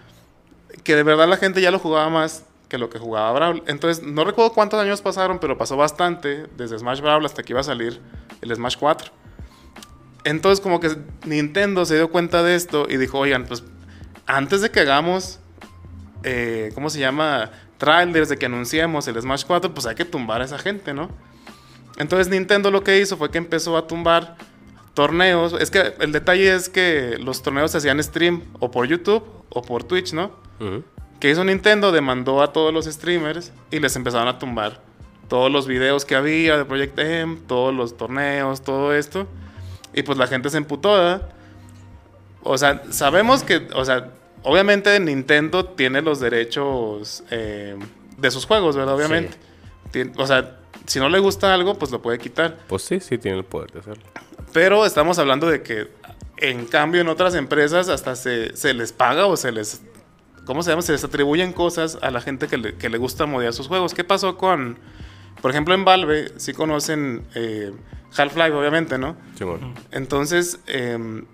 que de verdad la gente ya lo jugaba más que lo que jugaba Brawl. Entonces, no recuerdo cuántos años pasaron, pero pasó bastante, desde Smash Brawl hasta que iba a salir el Smash 4. Entonces, como que Nintendo se dio cuenta de esto y dijo, oigan, pues antes de que hagamos, eh, ¿cómo se llama? Trailers, de que anunciemos el Smash 4, pues hay que tumbar a esa gente, ¿no? Entonces Nintendo lo que hizo fue que empezó a tumbar torneos. Es que el detalle es que los torneos se hacían stream o por YouTube o por Twitch, ¿no? Ujú. que hizo Nintendo demandó a todos los streamers y les empezaron a tumbar todos los videos que había de Project M, todos los torneos, todo esto. Y pues la gente se emputó, ¿verdad? O sea, sabemos que, o sea, obviamente Nintendo tiene los derechos eh, de sus juegos, ¿verdad? Obviamente. Tien- o sea, si no le gusta algo, pues lo puede quitar. Pues sí, sí tiene el poder de hacerlo. Pero estamos hablando de que, en cambio, en otras empresas hasta se, se les paga o se les. ¿Cómo se llama? Se les atribuyen cosas a la gente que le, que le gusta modear sus juegos. ¿Qué pasó con. Por ejemplo, en Valve, sí conocen eh, Half-Life, obviamente, ¿no? Simón. Entonces, em,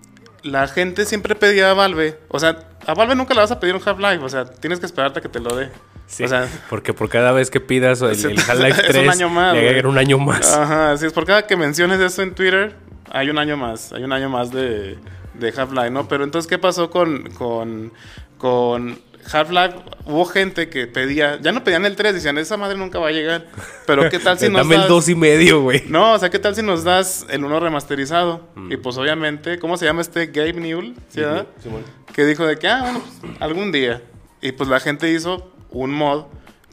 la gente siempre pedía a Valve. O sea, a Valve nunca le vas a pedir un Half-Life. O sea, tienes que esperarte a que te lo dé. Sí, O sea, porque por cada vez que pidas el, Half-Life es un 3, año más, le un año más. Ajá, así es. Por cada que menciones eso en Twitter, hay un año más. Hay un año más de, de Half-Life, ¿no? Pero entonces, ¿qué pasó con, con, con Half-Life? Hubo gente que pedía, ya no pedían el 3, decían, esa madre nunca va a llegar. Pero ¿qué tal si nos Dame el das- 2 y medio, güey. No, o sea, ¿qué tal si nos das el 1 remasterizado? Mm. Y pues obviamente, ¿cómo se llama este Gabe Newell? ¿Sí, verdad? Simón. que dijo de que, ah, bueno, pues, algún día. Y pues la gente hizo un mod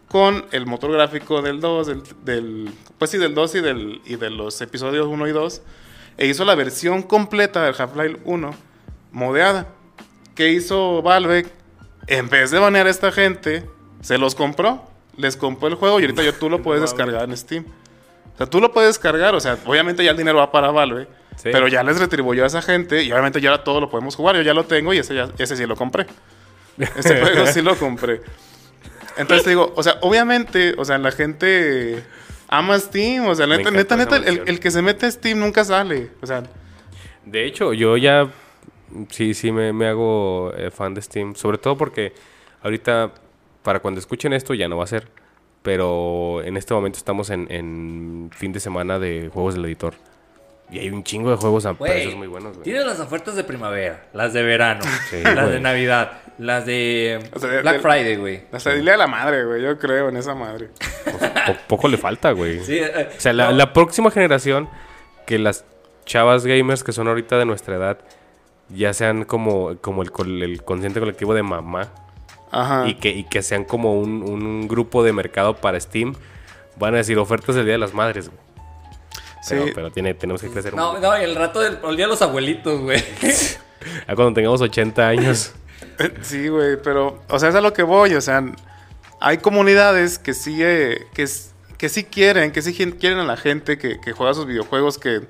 con el motor gráfico del 2, del, del- pues sí, del 2 y, del, y de los episodios 1 y 2. E hizo la versión completa del Half-Life 1 modeada. ¿Qué hizo Valve? En vez de banear a esta gente, se los compró. Les compró el juego y ahorita ya tú lo puedes descargar en Steam. O sea, tú lo puedes descargar, o sea, obviamente ya el dinero va para Valve, Sí. pero ya les retribuyó a esa gente y obviamente ya ahora todo lo podemos jugar. Yo ya lo tengo y ese, ya- ese sí lo compré. Ese juego sí lo compré. Entonces te digo, o sea, obviamente, o sea, la gente ama Steam, o sea, neta, neta, el que se mete a Steam nunca sale. O sea, De hecho, yo ya sí, sí me, me hago eh, fan de Steam. Sobre todo porque ahorita, para cuando escuchen esto, ya no va a ser. Pero en este momento estamos en, en fin de semana de juegos del editor. Y hay un chingo de juegos a Güey, precios muy buenos, güey. Tienes las ofertas de primavera, las de verano, Sí, las de Navidad, las de O sea, de- Black de- Friday, güey. hasta dile a la madre, güey, yo creo en esa madre. Po- poco le falta, güey. Sí, eh, O sea, la, no, la próxima generación, que las chavas gamers que son ahorita de nuestra edad, ya sean como, como el, el consciente colectivo de mamá Ajá. y, que, y que sean como un, un grupo de mercado para Steam, Van a decir ofertas del Día de las Madres, güey. Pero, Sí. pero tiene, tenemos que crecer un No, no, el rato del el día de los abuelitos, güey. Ya cuando tengamos 80 años. Sí, güey, pero, o sea, es a lo que voy, o sea, hay comunidades que sí, eh, que, que sí quieren, que sí quieren a la gente que, que juega sus videojuegos, que,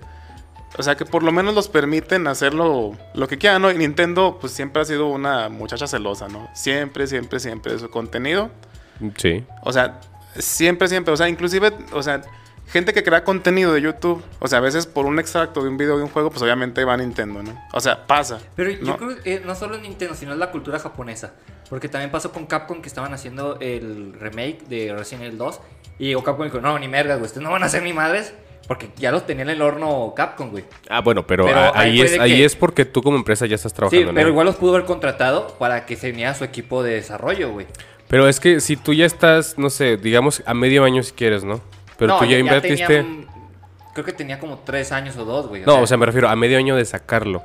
o sea, que por lo menos los permiten hacerlo lo que quieran, ¿no? Y Nintendo, pues siempre ha sido una muchacha celosa, ¿no? Siempre, siempre, siempre de su contenido. Sí. O sea, siempre, siempre. O sea, inclusive, o sea, gente que crea contenido de YouTube. O sea, a veces por un extracto de un video de un juego, pues obviamente va a Nintendo, ¿no? O sea, pasa. Pero yo ¿no? creo que eh, no solo es Nintendo, sino es la cultura japonesa. Porque también pasó con Capcom que estaban haciendo el remake de Resident Evil 2. Y llegó Capcom y dijo, no, ni mergas, güey, ustedes no van a ser ni madres. Porque ya los tenía en el horno Capcom, güey. Ah, bueno, pero, ahí es, ahí que- es porque tú como empresa ya estás trabajando Sí, pero igual los pudo haber contratado para que se uniera a su equipo de desarrollo, güey. Pero es que si tú ya estás, no sé, digamos a medio año si quieres, ¿no? Pero No, tú ya, invertiste... tenía creo que tenía como tres años o dos, güey. No, o sea, me refiero a medio año de sacarlo.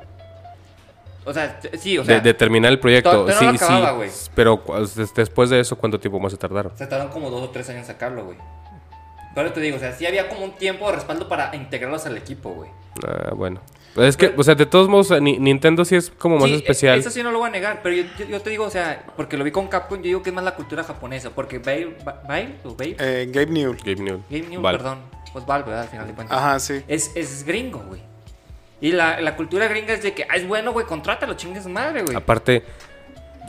O sea, sí, o sea, de, de terminar el proyecto. sí, no lo acababa, sí. Pero después de eso, ¿cuánto tiempo más se tardaron? se tardaron como dos o tres años en sacarlo, güey. Te digo, o sea, sí había como un tiempo de respaldo para integrarlos al equipo, güey. Ah, bueno. Pues es que, o sea, de todos modos, Ni- Nintendo sí es como más Sí, especial. Eso sí no lo voy a negar, pero yo, yo- yo te digo, o sea, porque lo vi con Capcom, yo digo que es más la cultura japonesa, porque Bail, Ba- Bail o Bail, Eh, Gabe Newell. Game New. Game New, Valve. perdón, pues Valve, ¿verdad? Al final de cuentas. Ajá, sí. Es, es gringo, güey. Y la, la cultura gringa es de que, ah, es bueno, güey, contrátalo, chingue su madre, güey. Aparte,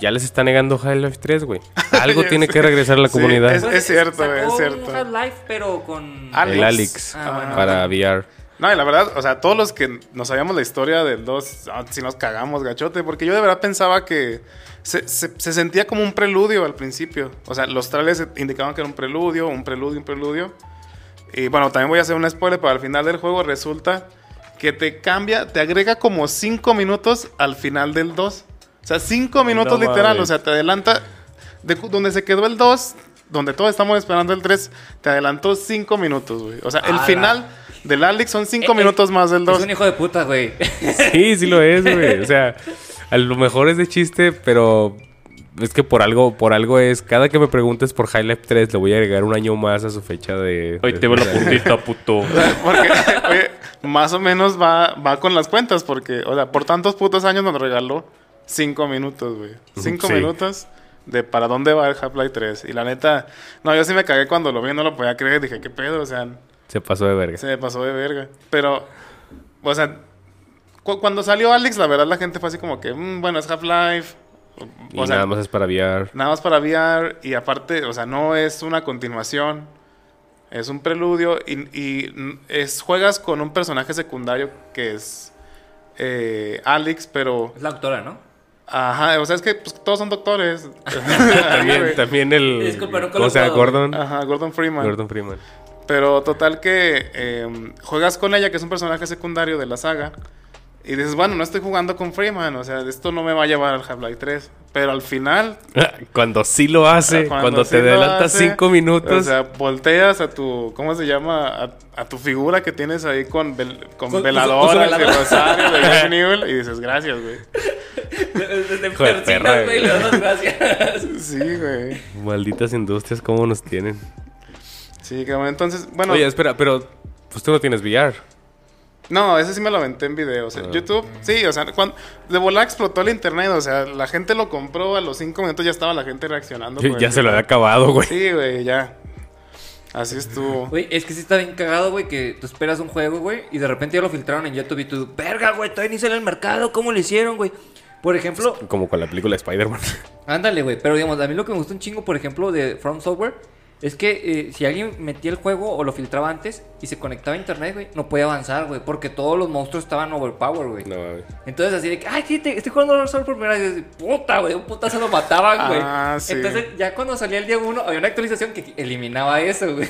ya les está negando Half-Life 3, güey. Algo tiene que regresar a la Sí, comunidad. es- Pues, cierto, sacó es cierto. Half-Life, pero con... Alex. El Alex Ah, bueno. para VR. No, y la verdad, o sea, todos los que no sabíamos la historia del 2, ah, si nos cagamos, gachote, porque yo de verdad pensaba que se, se- se sentía como un preludio al principio. O sea, los trailers indicaban que era un preludio, un preludio, un preludio. Y bueno, también voy a hacer un spoiler, pero al final del juego resulta que te cambia, te agrega como 5 minutos al final del 2. O sea, 5 minutos No literal, mames. o sea, te adelanta de donde se quedó el 2, donde todos estamos esperando el 3, te adelantó 5 minutos, güey. O sea, el Ala. final del Alex son 5 Eh, minutos eh, más del 2. Es un hijo de puta, güey. Sí, sí lo es, güey. O sea, a lo mejor es de chiste, pero es que por algo, por algo es. Cada que me preguntes por Half-Life 3, le voy a agregar un año más a su fecha de. Hoy de- te veo la puntita, puto. Porque, oye, más o menos va, va con las cuentas, porque, o sea, por tantos putos años nos regaló 5 minutos, güey. 5 Sí. minutos de para dónde va el Half-Life 3. Y la neta, no, yo sí me cagué cuando lo vi, no lo podía creer. Dije, ¿qué pedo? O sea, Se pasó de verga. se pasó de verga. Pero, o sea, cu- cuando salió Alex, la verdad la gente fue así como que, "Mm, bueno, es Half-Life. O sea, nada más es para VR. Nada más para VR y aparte, o sea, no es una continuación, es un preludio y, y, es, juegas con un personaje secundario que es eh, Alex, pero... Es la autora, ¿no? Ajá, o sea, es que pues, todos son doctores. También, también el. Disculpa, nunca lo ¿Cómo he se llama? jugado, Gordon. Ajá, Gordon Freeman. Gordon Freeman. Pero total que eh, juegas con ella, que es un personaje secundario de la saga. Y dices, bueno, no estoy jugando con Freeman, o sea, esto no me va a llevar al Half-Life 3. Pero al final, Cuando sí lo hace, cuando, sí te adelantas hace, cinco minutos. O sea, volteas a tu, ¿cómo se llama? A, a tu figura que tienes ahí con, vel- con, Con- veladoras con su y veladora. rosario de Gabe Newell y dices, gracias, güey. Desde perra, güey, le gracias. Sí, güey. Malditas industrias, ¿cómo nos tienen? Sí, cabrón. Entonces, bueno, Oye, espera, pero pues tú no tienes VR. No, ese sí me lo aventé en video. O sea, Ah. YouTube, sí, o sea, cuando de volar explotó el internet, o sea, la gente lo compró, a los cinco minutos ya estaba la gente reaccionando. con ya se lo había acabado, güey. Sí, güey, ya. Así estuvo. Güey, es que sí está bien cagado, güey, que tú esperas un juego, güey, y de repente ya lo filtraron en YouTube y tú, verga, güey, todavía ni sale el mercado, ¿cómo lo hicieron, güey? Por ejemplo, Como con la película de Spider-Man. ándale, güey, pero digamos, a mí lo que me gusta un chingo, por ejemplo, de From Software, es que eh, si alguien metía el juego o lo filtraba antes y se conectaba a internet, güey, no podía avanzar, güey, porque todos los monstruos estaban overpower, güey. no, güey. Entonces así de que, ay, sí, te- estoy jugando Dark Souls por primera vez. Y, Puta, güey, un puta se lo mataban, güey. Ah, sí. Entonces ya cuando salía el día 1 había una actualización que eliminaba eso, güey.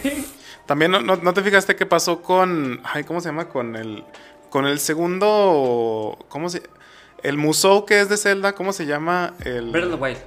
También no, no- no te fijaste qué pasó con. Ay, ¿cómo se llama? Con el. Con el segundo. ¿Cómo se.? El Musou que es de Zelda, ¿cómo se llama? El. Breath of the Wild.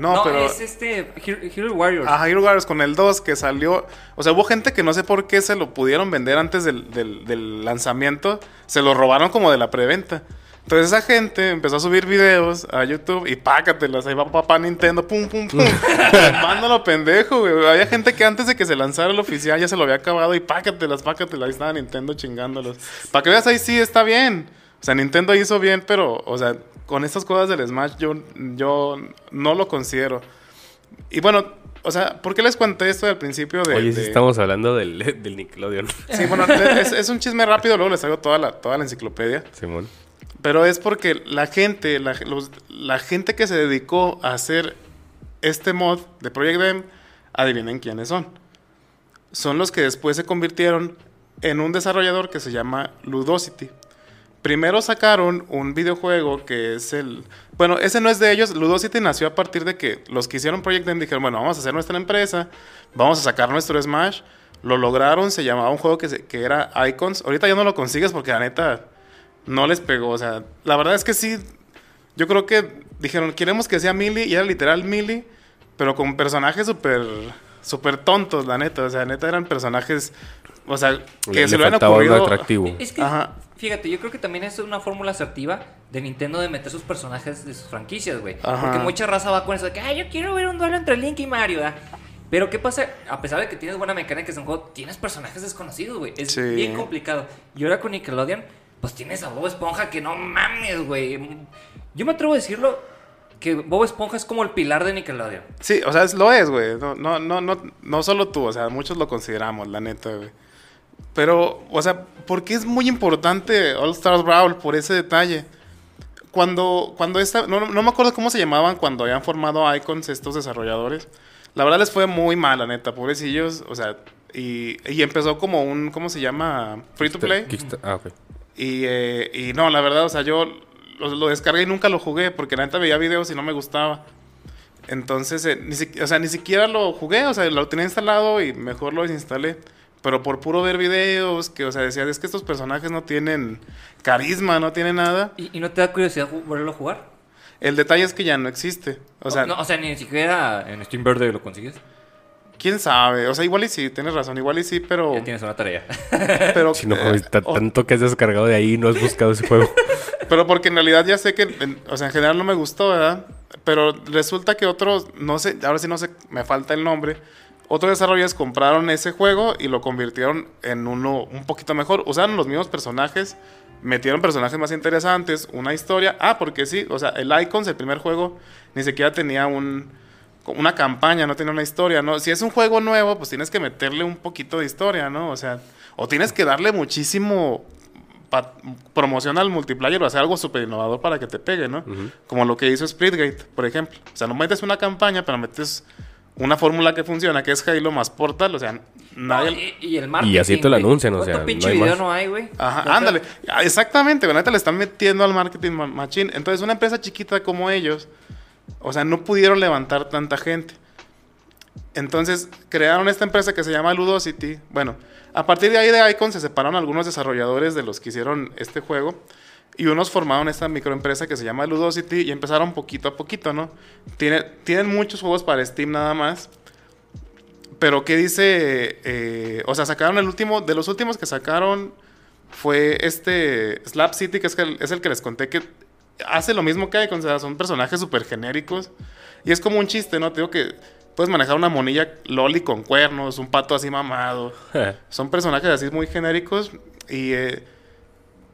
No, pero. es este Hero, Hero Warriors. Ajá, Hero Warriors con el 2 que salió. O sea, hubo gente que no sé por qué se lo pudieron vender antes del, del- del lanzamiento. Se lo robaron como de la preventa. Entonces esa gente empezó a subir videos a YouTube y pácatelas. Ahí va papá Nintendo, pum, pum, pum. Mándalo pendejo, güey. Había gente que antes de que se lanzara el oficial ya se lo había acabado y pácatelas, pácatelas. Ahí estaba Nintendo chingándolos. Para que veas ahí sí está bien. O sea, Nintendo hizo bien, pero, o sea, con estas cosas del Smash yo, yo no lo considero. Y bueno, o sea, ¿por qué les conté esto al principio de... Oye, sí de- estamos hablando del, del Nickelodeon. Sí, bueno, es, es un chisme rápido, luego les traigo toda la, toda la enciclopedia. Simón. Pero es porque la gente, la, los- la gente que se dedicó a hacer este mod de Project M, adivinen quiénes son. Son los que después se convirtieron en un desarrollador que se llama Ludosity. Primero sacaron un videojuego que es el... Bueno, ese no es de ellos. Ludosity nació a partir de que los que hicieron Project M dijeron, bueno, vamos a hacer nuestra empresa, vamos a sacar nuestro Smash. Lo lograron, se llamaba un juego que, se- que era Icons. Ahorita ya no lo consigues porque la neta no les pegó. O sea, la verdad es que sí. Yo creo que dijeron, queremos que sea Millie, y era literal Millie, pero con personajes súper súper tontos, la neta. O sea, neta eran personajes. O sea, que Le, se le le ocurrido. atractivo. Es que, Ajá. Fíjate, yo creo que también es una fórmula asertiva de Nintendo de meter sus personajes de sus franquicias, güey. Porque mucha raza va con eso de que, ay, yo quiero ver un duelo entre Link y Mario, ¿da? Pero ¿qué pasa? A pesar de que tienes buena mecánica en un juego, tienes personajes desconocidos, güey. Es Sí. bien complicado. Y ahora con Nickelodeon, pues tienes a Bob Esponja que no mames, güey. Yo me atrevo a decirlo que Bob Esponja es como el pilar de Nickelodeon. Sí, o sea, es- lo es, güey. No, no, no, no, no solo tú, o sea, muchos lo consideramos, la neta, güey. Pero, o sea, porque es muy importante All Stars Brawl por ese detalle. Cuando, cuando esta, no, no me acuerdo cómo se llamaban cuando habían formado Icons estos desarrolladores. La verdad les fue muy mal, la neta, pobrecillos. O sea, y, y empezó como un, ¿cómo se llama? Free to play. Ah, ok. Y, eh, y no, la verdad, o sea, yo lo, lo descargué y nunca lo jugué porque la neta veía videos y no me gustaba. Entonces, eh, ni, o sea, ni siquiera lo jugué, o sea, lo tenía instalado y mejor lo desinstalé. Pero por puro ver videos, que, o sea, decía, es que estos personajes no tienen carisma, no tienen nada. ¿Y, y no te da curiosidad volverlo a jugar? El detalle es que ya no existe. O sea, no, o sea, ni siquiera en Steam Verde lo consigues. quién sabe. O sea, igual y sí, tienes razón, igual y sí, pero. Ya tienes una tarea. pero Si no, eh, o- tanto que has descargado de ahí y no has buscado ese juego. Pero porque en realidad ya sé que, en- o sea, en general no me gustó, ¿verdad? Pero resulta que otros, no sé, ahora sí no sé, me falta el nombre. Otros desarrolladores compraron ese juego y lo convirtieron en uno un poquito mejor. Usaron los mismos personajes, metieron personajes más interesantes, una historia. Ah, porque sí, o sea, el Icons, el primer juego, ni siquiera tenía un, una campaña, no tenía una historia, ¿no? Si es un juego nuevo, pues tienes que meterle un poquito de historia, ¿no? O sea, o tienes que darle muchísimo promoción al multiplayer o hacer algo súper innovador para que te pegue, ¿no? Como lo que hizo Splitgate, por ejemplo. O sea, no metes una campaña, pero metes una fórmula que funciona, que es Halo más Portal, o sea, nadie... No, y, y el marketing. Y así te lo anuncian, o ¿Cuánto sea, pinche no hay video más. no hay, güey? Ajá, ¿Cuánto- ándale. Ah, Exactamente, güey, neta le están metiendo al marketing ma- machine. Entonces, una empresa chiquita como ellos, o sea, no pudieron levantar tanta gente. Entonces, crearon esta empresa que se llama Ludosity. Bueno, a partir de ahí de Icon se separaron algunos desarrolladores de los que hicieron este juego. Y unos formaron esta microempresa que se llama Ludosity y empezaron poquito a poquito, ¿no? Tiene, tienen muchos juegos para Steam nada más. Pero, ¿qué dice? eh, o sea, sacaron el último, de los últimos que sacaron fue este Slap City, que es el, es el que les conté que hace lo mismo que Icon, o sea, son personajes súper genéricos. Y es como un chiste, ¿no? Te digo que puedes manejar una monilla loli con cuernos, un pato así mamado. Son personajes así muy genéricos. Y, eh,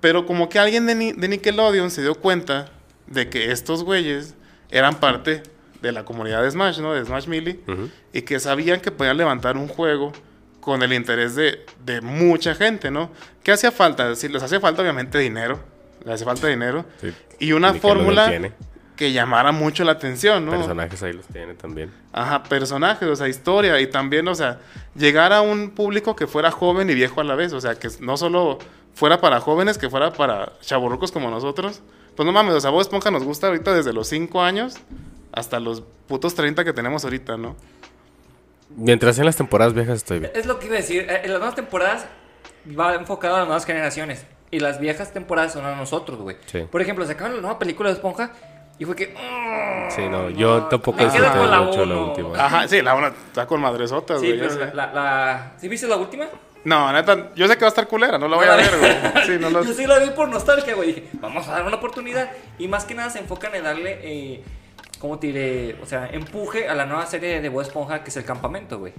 pero como que alguien de, Ni- de Nickelodeon se dio cuenta de que estos güeyes eran parte de la comunidad de Smash, ¿no? De Smash Melee. Y que sabían que podían levantar un juego con el interés de, de mucha gente, ¿no? ¿Qué hacía falta? Sí, les hacía falta obviamente dinero. Les hacía falta dinero. Sí. Y una fórmula que llamara mucho la atención, ¿no? Personajes ahí los tiene también. Ajá, personajes, o sea, historia y también, o sea, llegar a un público que fuera joven y viejo a la vez, o sea, que no solo fuera para jóvenes, que fuera para chaburrucos como nosotros. Pues no mames, o sea, Bob Esponja nos gusta ahorita desde los 5 años hasta los putos 30 que tenemos ahorita, ¿no? Mientras en las temporadas viejas estoy bien. Es lo que iba a decir. eh, En las nuevas temporadas va enfocado a las nuevas generaciones. Y las viejas temporadas son a nosotros, güey. Sí. Por ejemplo, sacaron la nueva película de Esponja y fue que. mm, Sí, no, yo tampoco quedo disfruté mucho la última. Ajá, sí, la una está con madresotas, Sí, güey. sé. la, la, la- ¿Sí viste la última? No, neta, yo sé que va a estar culera, no la voy a ver, güey. Sí, no lo... Yo sí la vi por nostalgia, güey. Dije, vamos a dar una oportunidad. Y más que nada se enfocan en darle, eh, ¿cómo te diré? O sea, empuje a la nueva serie de Bob Esponja, que es El Campamento, güey.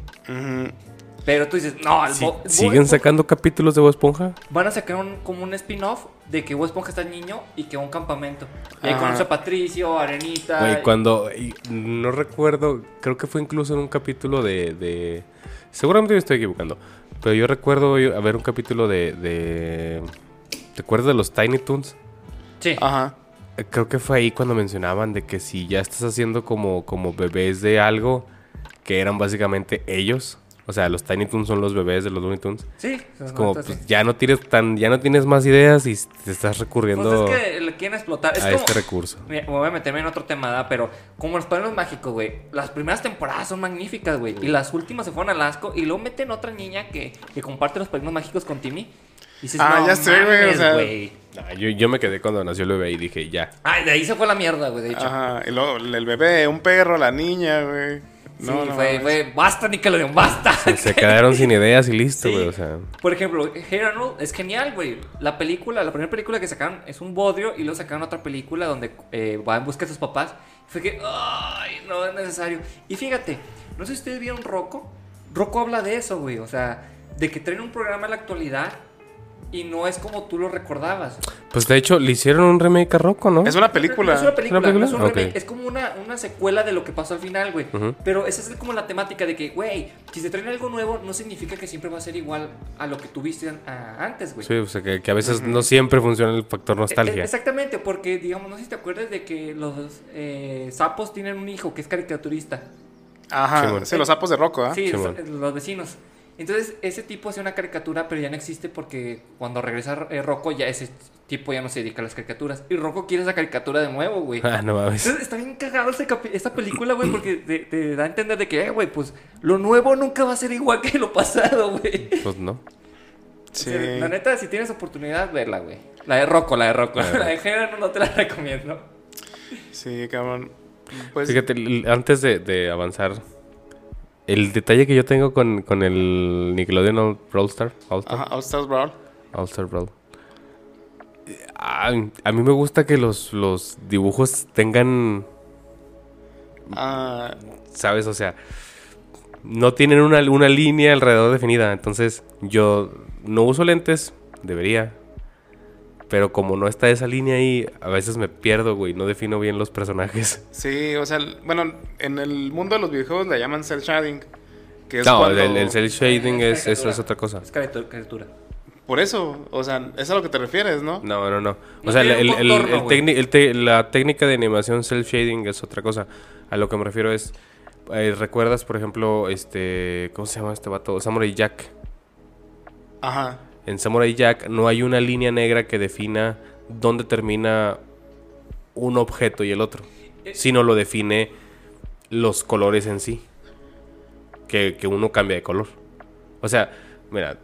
Pero tú dices, no, el Sí, Bo- ¿Siguen Esponja- sacando capítulos de Bob Esponja? Van a sacar un, como un spin-off de que Bob Esponja está niño y que va a un campamento. Y ahí Ajá. conoce a Patricio, Arenita. Güey, cuando. y no recuerdo, creo que fue incluso en un capítulo de. de- seguramente me estoy equivocando. Pero yo recuerdo yo- haber un capítulo de. de ¿Te acuerdas de los Tiny Toons? Sí. Ajá. Creo que fue ahí cuando mencionaban de que si ya estás haciendo como, como bebés de algo, que eran básicamente ellos. O sea, los Tiny Toons son los bebés de los Looney Tunes. Sí. Es como, pues, ya no tienes tan, ya no tienes más ideas y te estás recurriendo Pues es que le quieren explotar. Es a como, este recurso. Mira, me voy a meterme en otro tema, ¿verdad? Pero como los padrinos mágicos, güey. Las primeras temporadas son magníficas, güey. Y las últimas se fueron al asco. Y luego meten otra niña que, que comparte los padrinos mágicos con Timmy. Y dices, Ah, no, ya sé, güey, o sea-. Ah, yo, yo me quedé cuando nació el bebé y dije, ya. Ay, de ahí se fue la mierda, güey, de hecho. Ajá. Y luego el bebé, un perro, la niña, güey. Sí, No, no fue, fue, basta, Nickelodeon, basta. Se quedaron sin ideas y listo, Sí. güey. O sea, Por ejemplo, Hey Arnold es genial, güey. La película, la primera película que sacaron es un bodrio y luego sacaron otra película donde eh, va en busca de sus papás. Fue que, ay, no es necesario. Y fíjate, no sé si ustedes vieron Rocco. Rocco habla de eso, güey. O sea, de que traen un programa en la actualidad y no es como tú lo recordabas. pues de hecho le hicieron un remake a Rocco, ¿no? Es una película. Es una película, ¿Es una no es un remake, es como una, una secuela de lo que pasó al final, güey. Pero esa es como la temática de que, güey, si te traen algo nuevo, no significa que siempre va a ser igual a lo que tuviste antes, güey. Sí, o sea, que, que a veces no siempre funciona el factor Eh, nostalgia. Exactamente, porque digamos, no sé si te acuerdas de que los eh, sapos tienen un hijo que es caricaturista. Ajá. Sí, los sapos de Rocco, ¿ah? Sí, Sí, los, bueno. los vecinos. Entonces, ese tipo hace una caricatura, pero ya no existe porque cuando regresa eh, Rocco, ya ese tipo ya no se dedica a las caricaturas. Y Rocco quiere esa caricatura de nuevo, güey. Ah, no mames. Entonces, está bien cagado esta película, güey, porque te, te da a entender de que, eh, güey, pues lo nuevo nunca va a ser igual que lo pasado, güey. Pues no. Sí. O sea, La neta, si tienes oportunidad, verla, güey. La de Rocco, la de Rocco. La de La de Género no te la recomiendo. Sí, cabrón. Pues, Fíjate, antes de, de avanzar, el detalle que yo tengo con, con el Nickelodeon Brawl Star, All Star, ajá, All Stars Brawl. All Star Brawl. A, a mí me gusta que los, los dibujos tengan, Ah, ¿sabes? O sea, no tienen una, una línea alrededor definida. Entonces, yo no uso lentes, debería. Pero como no está esa línea ahí, a veces me pierdo, güey. No defino bien los personajes. sí, o sea, el- bueno, en el mundo de los videojuegos le llaman cel shading. Que es No, cuando- el, el cel shading Es es, es otra cosa. Es caricatura. Por eso, o sea, es a lo que te refieres, ¿no? No, no, no. O sea, el- el- el- contorno, el güey. técnic- el te- la técnica de animación self shading es otra cosa. A lo que me refiero es, eh, ¿recuerdas, por ejemplo, este, ¿cómo se llama este vato? Samurai Jack. Ajá. En Samurai Jack no hay una línea negra que defina dónde termina un objeto y el otro, Eh. sino lo define los colores en sí. Que, que uno cambia de color. O sea, mira.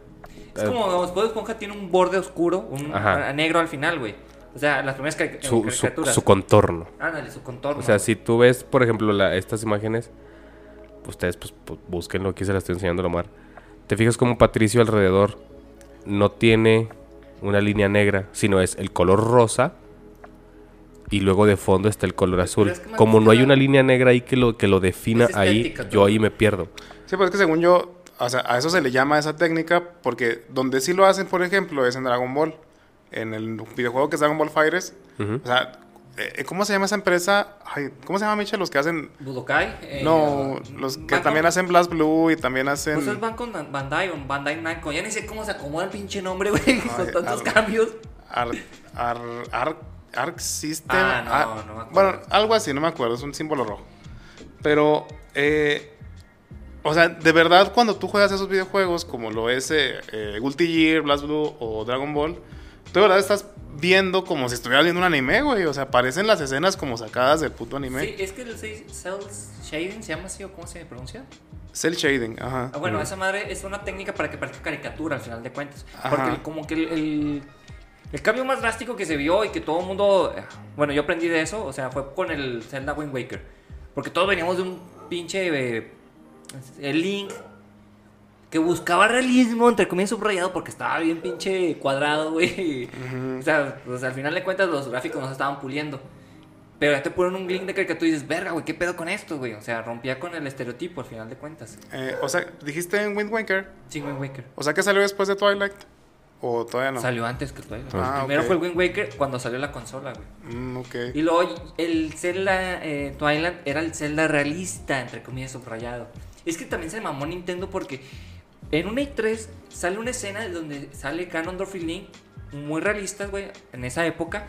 Es eh, como digamos, Bob Esponja tiene un borde oscuro, un Ajá. negro al final, güey. O sea, las primeras cari- su, su- caricaturas. su contorno. Ándale, su contorno. O sea, si tú ves, por ejemplo, la- estas imágenes, ustedes pues pu- búsquenlo, aquí se las estoy enseñando a Omar. Te fijas como Patricio alrededor no tiene una línea negra, sino es el color rosa y luego de fondo está el color azul. es que más Como no hay una línea negra ahí que lo, que lo defina ahí, yo ahí me pierdo. Sí, pues es que según yo, o sea, a eso se le llama esa técnica porque donde sí lo hacen, por ejemplo, es en Dragon Ball. En el videojuego que es Dragon Ball Fighters. Ujú. O sea, eh, ¿cómo se llama esa empresa? Ay, ¿Cómo se llama, Michel? Los que hacen... Budokai. eh, no, los que también hacen Blast Blue y también hacen... Pues es van con Bandai o Bandai Namco. Ya ni sé cómo se acomoda el pinche nombre, güey, con tantos cambios. Ar, Ar, Ar- Arc System. Ah, no, no me acuerdo. Bueno, algo así, no me acuerdo, es un símbolo rojo. Pero, eh, o sea, de verdad, cuando tú juegas esos videojuegos, como lo es eh, eh, Guilty Gear, Blast Blue o Dragon Ball, tú de verdad estás viendo como si estuvieras viendo un anime, güey. O sea, parecen las escenas como sacadas del puto anime. Sí, es que el cel shading se llama así o cómo se pronuncia. Cell shading, ajá. Ah, bueno, esa madre es una técnica para que parezca caricatura al final de cuentas. Ajá. Porque como que el, el, el cambio más drástico que se vio y que todo el mundo. Bueno, yo aprendí de eso, o sea, fue con el Zelda Wind Waker. Porque todos veníamos de un pinche. eh, el Link. Que buscaba realismo, entre comillas subrayado, porque estaba bien pinche cuadrado, güey. O sea, pues, al final de cuentas los gráficos no se estaban puliendo. Pero ya te ponen un link de caricatura y dices, verga, güey, ¿qué pedo con esto, güey? O sea, rompía con el estereotipo al final de cuentas. Eh, o sea, dijiste en Wind Waker. Sí, Wind Waker. O sea, que salió después de Twilight. O todavía no. Salió antes que Twilight. Ah, Primero fue el Wind Waker cuando salió la consola, güey. Mm, ok. Y luego el Zelda eh, Twilight era el Zelda realista, entre comillas, subrayado. Es que también se mamó Nintendo porque en un E3 sale una escena donde sale Ganondorf y Link muy realistas, güey, en esa época.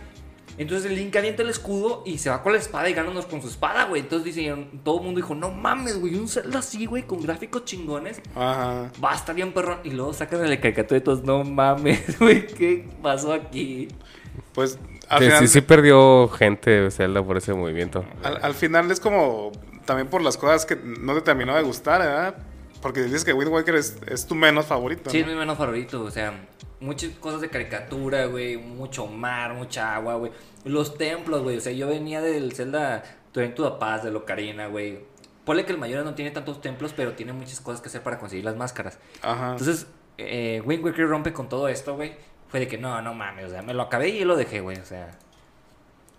Entonces el Link avienta el escudo y se va con la espada y Ganondorf con su espada, güey. Entonces dice, todo el mundo dijo, no mames, güey, un Zelda así, güey, con gráficos chingones. Ajá. Va a estar bien perrón. Y luego sacan el caricatura de todos, no mames, güey, ¿qué pasó aquí? Pues al Sí, final. sí, sí perdió gente Zelda por ese movimiento. Al, al final es como también por las cosas que no te terminó de gustar, ¿verdad? Porque dices que Wind Waker es, es tu menos favorito. Sí, es mi menos favorito, o sea, muchas cosas de caricatura, güey, mucho mar, mucha agua, güey. Los templos, güey, o sea, yo venía del Zelda Train to Paz, de Locarina, güey. Ponle que el mayor no tiene tantos templos, pero tiene muchas cosas que hacer para conseguir las máscaras. Ajá. Entonces, eh, Wind Waker rompe con todo esto, güey. Fue de que no, no mames, o sea, me lo acabé y lo dejé, güey, o sea.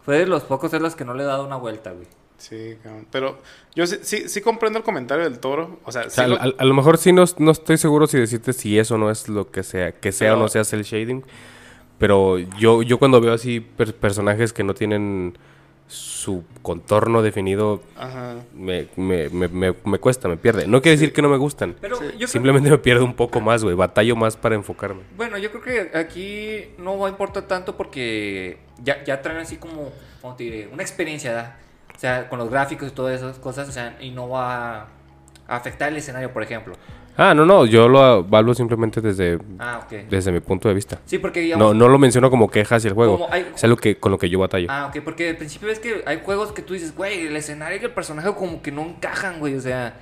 Fue de los pocos Zeldas que no le he dado una vuelta, güey. Sí, cabrón. pero yo sí, sí, sí comprendo el comentario del toro. O sea, O sí sea, lo- a, a lo mejor sí no, no estoy seguro si decirte si eso no es lo que sea, que sea Pero- o no sea el shading. Pero yo, yo cuando veo así per- personajes que no tienen su contorno definido, Ajá. me, me, me, me- me cuesta, me pierde. No quiere decir que no me gustan. Pero yo Simplemente me pierdo un poco más, güey. Batallo más para enfocarme. Bueno, yo creo que aquí no va a importar tanto porque ya, ya traen así como, ¿cómo te diré? Una experiencia, ¿verdad? O sea, con los gráficos y todas esas cosas, o sea, y no va a afectar el escenario, por ejemplo. Ah, no, no, yo lo hablo simplemente desde, Ah, ok. desde mi punto de vista. Sí, porque digamos... No, no lo menciono como queja hacia el juego. Hay- Es algo que, con lo que yo batallo. Ah, ok, porque al principio ves que hay juegos que tú dices, güey, el escenario y el personaje como que no encajan, güey, o sea,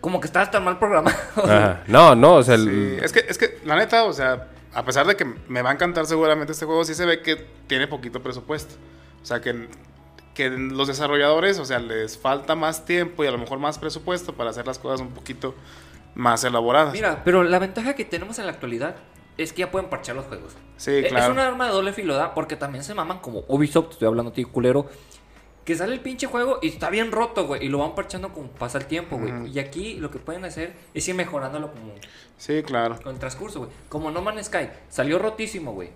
como que estás tan mal programado. Ajá. No, no, o sea, el- es que, es que, la neta, o sea, a pesar de que me va a encantar seguramente este juego, sí se ve que tiene poquito presupuesto. O sea, que, que los desarrolladores, o sea, les falta más tiempo y a lo mejor más presupuesto para hacer las cosas un poquito más elaboradas. Mira, pero la ventaja que tenemos en la actualidad es que ya pueden parchar los juegos. sí, Eh, claro. Es una arma de doble filo, ¿da? Porque también se maman como Ubisoft, estoy hablando a ti, culero. Que sale el pinche juego y está bien roto, güey. Y lo van parchando como pasa el tiempo, güey. Ujú. Y aquí lo que pueden hacer es ir mejorándolo como Sí, claro. con el transcurso, güey. Como No Man's Sky. Salió rotísimo, güey.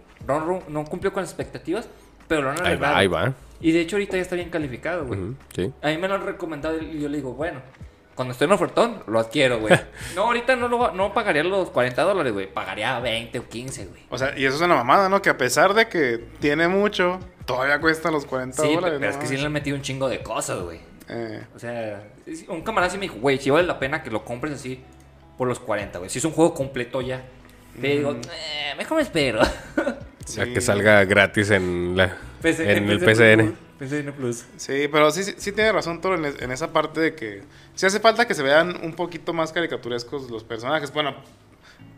No cumplió con las expectativas, pero lo han ahí arreglado. va, ahí va. Y de hecho ahorita ya está bien calificado, güey. Sí. A mí me lo han recomendado y yo le digo, bueno, cuando esté en ofertón, lo adquiero, güey. no, ahorita no, lo, no pagaría los 40 dólares, güey. Pagaría 20 o 15, güey. O sea, y eso es una mamada, ¿no? Que a pesar de que tiene mucho, todavía cuesta los 40 Sí, dólares. pero es que sí le han metido un chingo de cosas, güey. Eh, O sea, un camarada sí me dijo, güey, si vale la pena que lo compres así por los 40, güey. Si es un juego completo ya. Le digo, eh, mejor me espero. sí. A que salga gratis en, la, PC en el PC PCN. PCN Plus. Sí, pero sí, sí, sí tiene razón Toro en, es- en esa parte de que sí hace falta que se vean un poquito más caricaturescos los personajes. Bueno,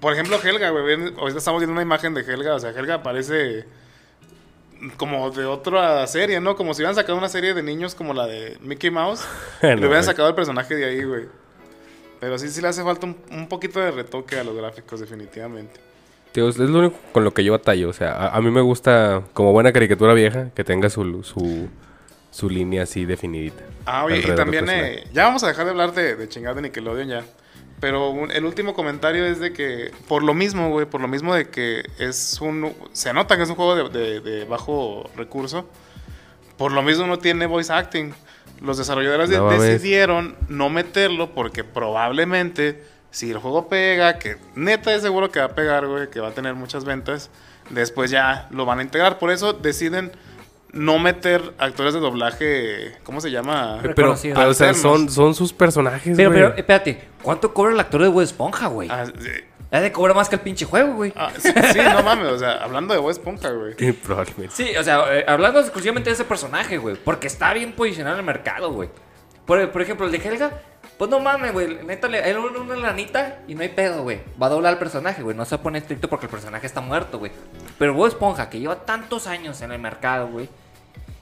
por ejemplo, Helga, güey. Ahorita estamos viendo una imagen de Helga. O sea, Helga parece como de otra serie, ¿no? Como si hubieran sacado una serie de niños como la de Mickey Mouse. y le hubieran sacado el personaje de ahí, güey. Pero sí, sí le hace falta un, un poquito de retoque a los gráficos, definitivamente. Tío, es lo único con lo que yo batallo. O sea, a, a mí me gusta, como buena caricatura vieja, que tenga su, su, su línea así definidita. Ah, oye, y también, eh, ya vamos a dejar de hablar de, de chingar de Nickelodeon ya. Pero un- el último comentario es de que, por lo mismo, güey, por lo mismo de que es un. Se nota que es un juego de, de- de bajo recurso. Por lo mismo no tiene voice acting. Los desarrolladores No decidieron no meterlo porque probablemente, si el juego pega, que neta es seguro que va a pegar, güey, que va a tener muchas ventas, después ya lo van a integrar. Por eso deciden no meter actores de doblaje. ¿Cómo se llama? Pero, pero, o sea, son, son sus personajes, Pero, güey. pero, espérate, ¿cuánto cobra el actor de Bob Esponja, güey? Ah, sí. Ha de cobrar más que el pinche juego, güey. Ah, sí, sí, no mames, o sea, hablando de Bob Esponja, güey. Sí, probablemente. Sí, o sea, eh, hablando exclusivamente de ese personaje, güey. Porque está bien posicionado en el mercado, güey. Por, por ejemplo, el de Helga, pues no mames, güey. Neta, le él una, una lanita y no hay pedo, güey. Va a doblar al personaje, güey. No se pone estricto porque el personaje está muerto, güey. Pero Bob Esponja, que lleva tantos años en el mercado, güey.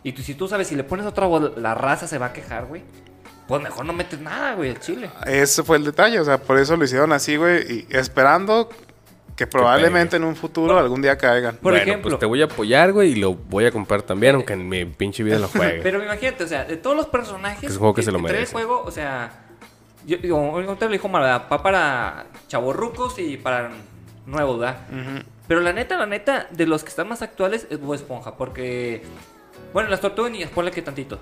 Y tú, si tú sabes, si le pones otra voz, la raza se va a quejar, güey. pues mejor no metes nada, güey, el chile. Ese fue el detalle, o sea, por eso lo hicieron así, güey, y esperando que probablemente en un futuro algún día caigan. Por bueno, ejemplo. pues te voy a apoyar, güey, y lo voy a comprar también, aunque en mi pinche vida lo juegue. Pero imagínate, o sea, de todos los personajes Que es un juego que se lo trae el merece. juego, o sea, yo digo, ahorita lo dijo mal, ¿verdad? Va para chavorrucos y para nuevos, ¿verdad? Pero la neta, la neta, de los que están más actuales es Bob Esponja, porque, bueno, las tortugas niñas, ponle que tantito.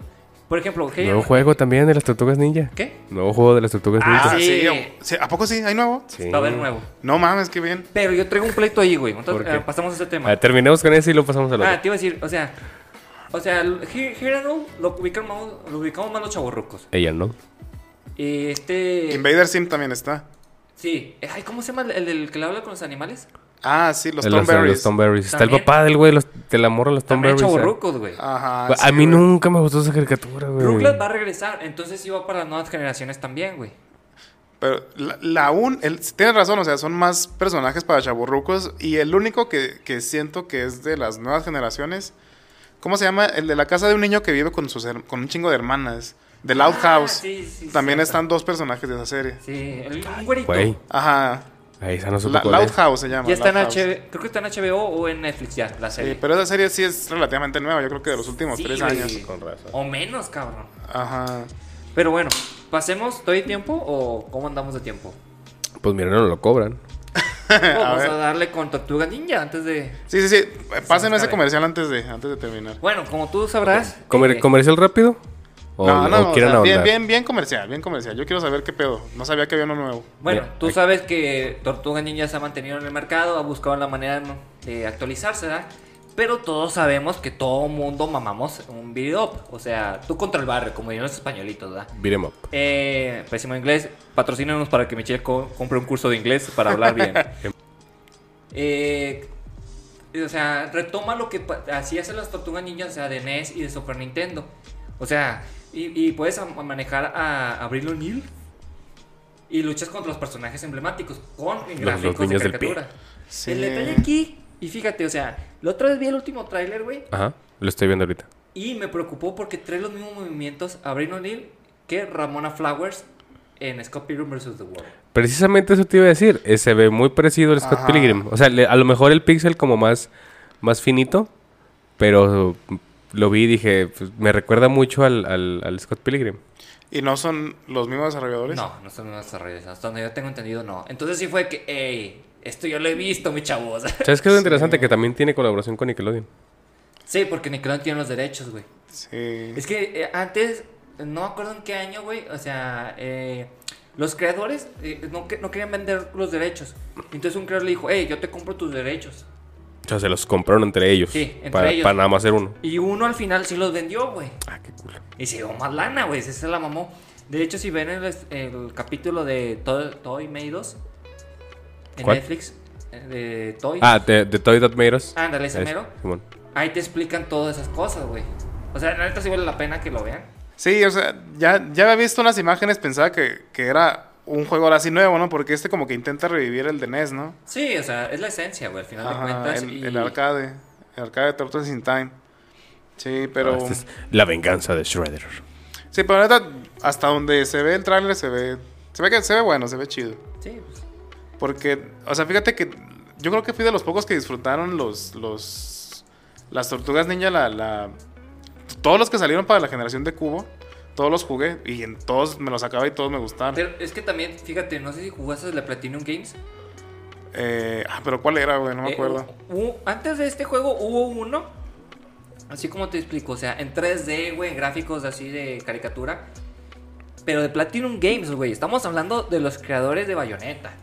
Por ejemplo, Hey Nuevo juego también de las tortugas ninja. ¿Qué? Nuevo juego de las tortugas Ah, ninja. Ah, sí. ¿A poco sí? ¿Hay nuevo? Sí. Va a haber nuevo. No mames, qué bien. Pero yo traigo un pleito ahí, güey. Entonces, ¿Por qué? eh, pasamos a ese tema. A ver, terminemos con ese y lo pasamos al otro. Ah, te iba a decir, o sea, o sea, Arnold lo ubicamos, más- lo ubicamos más los chavorrucos. Ella, ¿no? Y este. Invader Sim también está. Sí. Ay, ¿cómo se llama el, el del que le habla con los animales? Ah, sí, los El- Los, Thornberrys. los Thornberrys. Está el papá del güey, los, de la morra de los. ¿eh? chavorrucos, güey. Ajá. a sí, mí güey. nunca me gustó esa caricatura, güey. Rugrats va a regresar, entonces va para las nuevas generaciones también, güey. Pero la, la un, el, tienes razón, o sea, son más personajes para chaburrucos. Y el único que, que siento que es de las nuevas generaciones, ¿cómo se llama? El de la casa de un niño que vive con, sus, con un chingo de hermanas. The Loud House. Ah, sí, sí, También cierto. están dos personajes de esa serie. Sí, el un güerito. Güey, Ajá. ahí esa no supe La- Loud es. House se llama. Ya está en. HBO, creo que está en HBO o en Netflix ya, la serie. Sí, pero esa serie sí es relativamente nueva, yo creo que de los últimos Sí, tres güey. años. Con razón. O menos, cabrón. Ajá. Pero bueno, pasemos, ¿estoy tiempo o cómo andamos de tiempo? Pues mira, no lo cobran. Vamos a, darle con Tortuga Ninja antes de... Sí, sí, sí. Pásenme ese comercial antes de, antes de terminar. Bueno, como tú sabrás... Comer- eh, ¿Comercial rápido? ¿O, no, no, o no, o sea, bien, bien, bien comercial, bien comercial. Yo quiero saber qué pedo. No sabía que había uno nuevo. Bueno, tú aquí- sabes que Tortuga Ninja se ha mantenido en el mercado, ha buscado la manera de actualizarse, ¿verdad? Pero todos sabemos que todo mundo mamamos un video up. O sea, tú contra el barrio, como dirían los españolitos, ¿verdad? Beat 'em up. Eh, pésimo inglés. Patrocínenos para que Michelle co- compre un curso de inglés para hablar bien. Eh, o sea, retoma lo que así hacen las tortugas ninjas, o sea, de NES y de Super Nintendo. O sea, y, y puedes a- manejar a Abril O'Neill y luchas contra los personajes emblemáticos con gráficos de niños del caricatura. Sí. El detalle aquí, y fíjate, o sea, la otra vez vi el último tráiler, güey, Ajá, lo estoy viendo ahorita. y me preocupó porque trae los mismos movimientos Abril O'Neill que Ramona Flowers en Scott Pilgrim vs. The World. Precisamente eso te iba a decir. eh, se ve muy parecido al Scott Ajá. Pilgrim. O sea, le- a lo mejor el pixel como más, más finito. Pero lo vi y dije, pues, me recuerda mucho al, al, al Scott Pilgrim. ¿Y no son los mismos desarrolladores? No, no son nuevos desarrollos. Hasta donde yo tengo entendido, no. Entonces sí fue que, hey, esto yo lo he visto, mi chavos. ¿Sabes qué es lo interesante? Que también tiene colaboración con Nickelodeon. sí, porque Nickelodeon tiene los derechos, güey. Sí. Es que eh, antes, no me acuerdo en qué año, güey. O sea, eh, los creadores eh, no, que- no querían vender los derechos. Entonces un creador le dijo, hey, yo te compro tus derechos. O sea, se los compraron entre ellos. Sí, entre para, ellos. para nada más hacer uno. Y uno al final sí los vendió, güey. Ah, qué cool. Y se llevó más lana, güey. Se la mamó. De hecho, si ven el, el capítulo de Toy, Toy Made Us en ¿Cuál? Netflix, eh, de Toy, Ah, de, de Toy That Made Us. ándale, ese Es- mero, Simón. ahí te explican todas esas cosas, güey. O sea, la neta sí vale la pena que lo vean. Sí, o sea, ya, ya había visto unas imágenes, pensaba que, que era un juego ahora sí nuevo, ¿no? Porque este como que intenta revivir el de NES, ¿no? Sí, o sea, es la esencia, güey, al final de Ajá, cuentas. el, y- el arcade. El arcade de Turtles in Time. Sí, pero... Ah, esta es la venganza de Shredder. Sí, pero la neta, hasta donde se ve el tráiler se ve... Se ve que se ve bueno, se ve chido. Sí, pues, Porque, o sea, fíjate que yo creo que fui de los pocos que disfrutaron los... los las tortugas ninja, la, la... Todos los que salieron para la generación de Cubo, todos los jugué y en todos me los acababa y todos me gustaron. Pero es que también, fíjate, no sé si jugaste la Platinum Games. Eh, ah, pero ¿cuál era, güey? No me Eh, acuerdo. hubo- antes de este juego hubo uno, así como te explico, o sea, en 3D, güey, gráficos así de caricatura. Pero de Platinum Games, güey. Estamos hablando de los creadores de Bayonetta.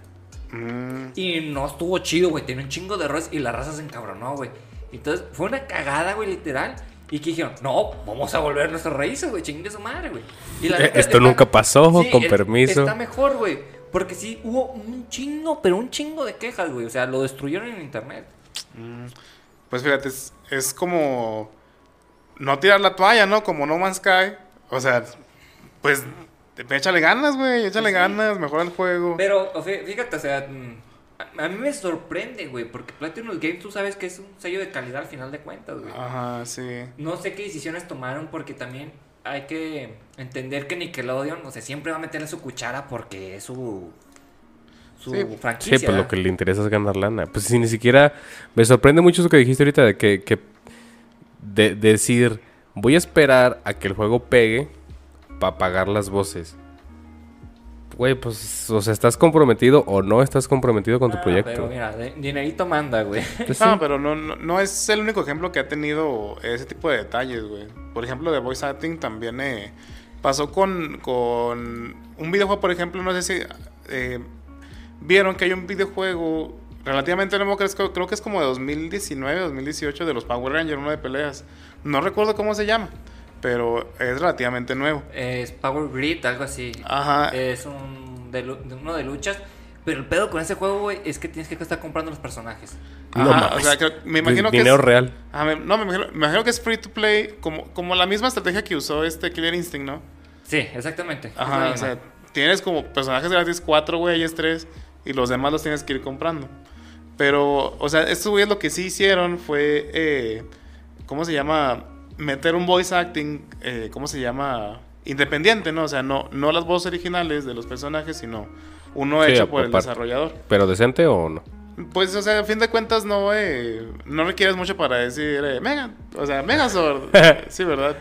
Mm, Y no estuvo chido, güey. Tiene un chingo de errores y la raza se encabronó, güey. Entonces fue una cagada, güey, literal. Y que dijeron, no, vamos a volver a nuestras raíces, güey. Chingue su madre, güey. Y la Eh, neta esto está- nunca pasó, Sí, con permiso. Está mejor, güey. Porque sí hubo un chingo, pero un chingo de quejas, güey. O sea, lo destruyeron en internet. pues fíjate, es, es como no tirar la toalla, ¿no? Como No Man's Sky. O sea, pues te- échale ganas, güey. Échale ganas, mejora el juego. Pero, fíjate, o sea, mm, a, a mí me sorprende, güey. Porque Platinum Games, tú sabes que es un sello de calidad al final de cuentas, güey. Ajá, sí. No sé qué decisiones tomaron porque también hay que entender que Nickelodeon, o sea, siempre va a meterle su cuchara porque es su, su Sí. franquicia. Sí, pues lo que le interesa es ganar lana. Pues si ni siquiera... Me sorprende mucho eso que dijiste ahorita de que... que de, de decir, voy a esperar a que el juego pegue para pagar las voces. Güey, pues, o sea, ¿estás comprometido o no estás comprometido con tu Ah, proyecto? Pero mira, de- dinerito manda, güey. Pues No, sí. pero no, no, no es el único ejemplo que ha tenido ese tipo de detalles, güey. Por ejemplo, de voice acting también eh, pasó con, con un videojuego, por ejemplo, no sé si eh, vieron que hay un videojuego relativamente nuevo, creo, que- creo que es como de 2019, 2018, de los Power Rangers, uno de peleas. No recuerdo cómo se llama, pero es relativamente nuevo. Es Power Grid, algo así. Ajá. Es un de, uno de luchas. Pero el pedo con ese juego, güey, es que tienes que estar comprando los personajes. No Ajá, o sea, creo- me imagino que Dinero es- real. Ah, me- no, me imagino, me imagino que es free to play, como, como la misma estrategia que usó este Killer Instinct, ¿no? Sí, exactamente. es Ajá, o sea, tienes como personajes gratis cuatro güeyes, tres, y los demás los tienes que ir comprando. Pero, o sea, estos güeyes lo que sí hicieron fue, eh, ¿cómo se llama? Meter un voice acting, eh, ¿cómo se llama? Independiente, ¿no? O sea, no, no las voces originales de los personajes, sino uno Sí, hecho por el desarrollador. ¿Pero decente o no? Pues, o sea, a fin de cuentas no, eh, no requieres mucho para decir, eh, Mega, o sea, Megazord. sí, ¿verdad?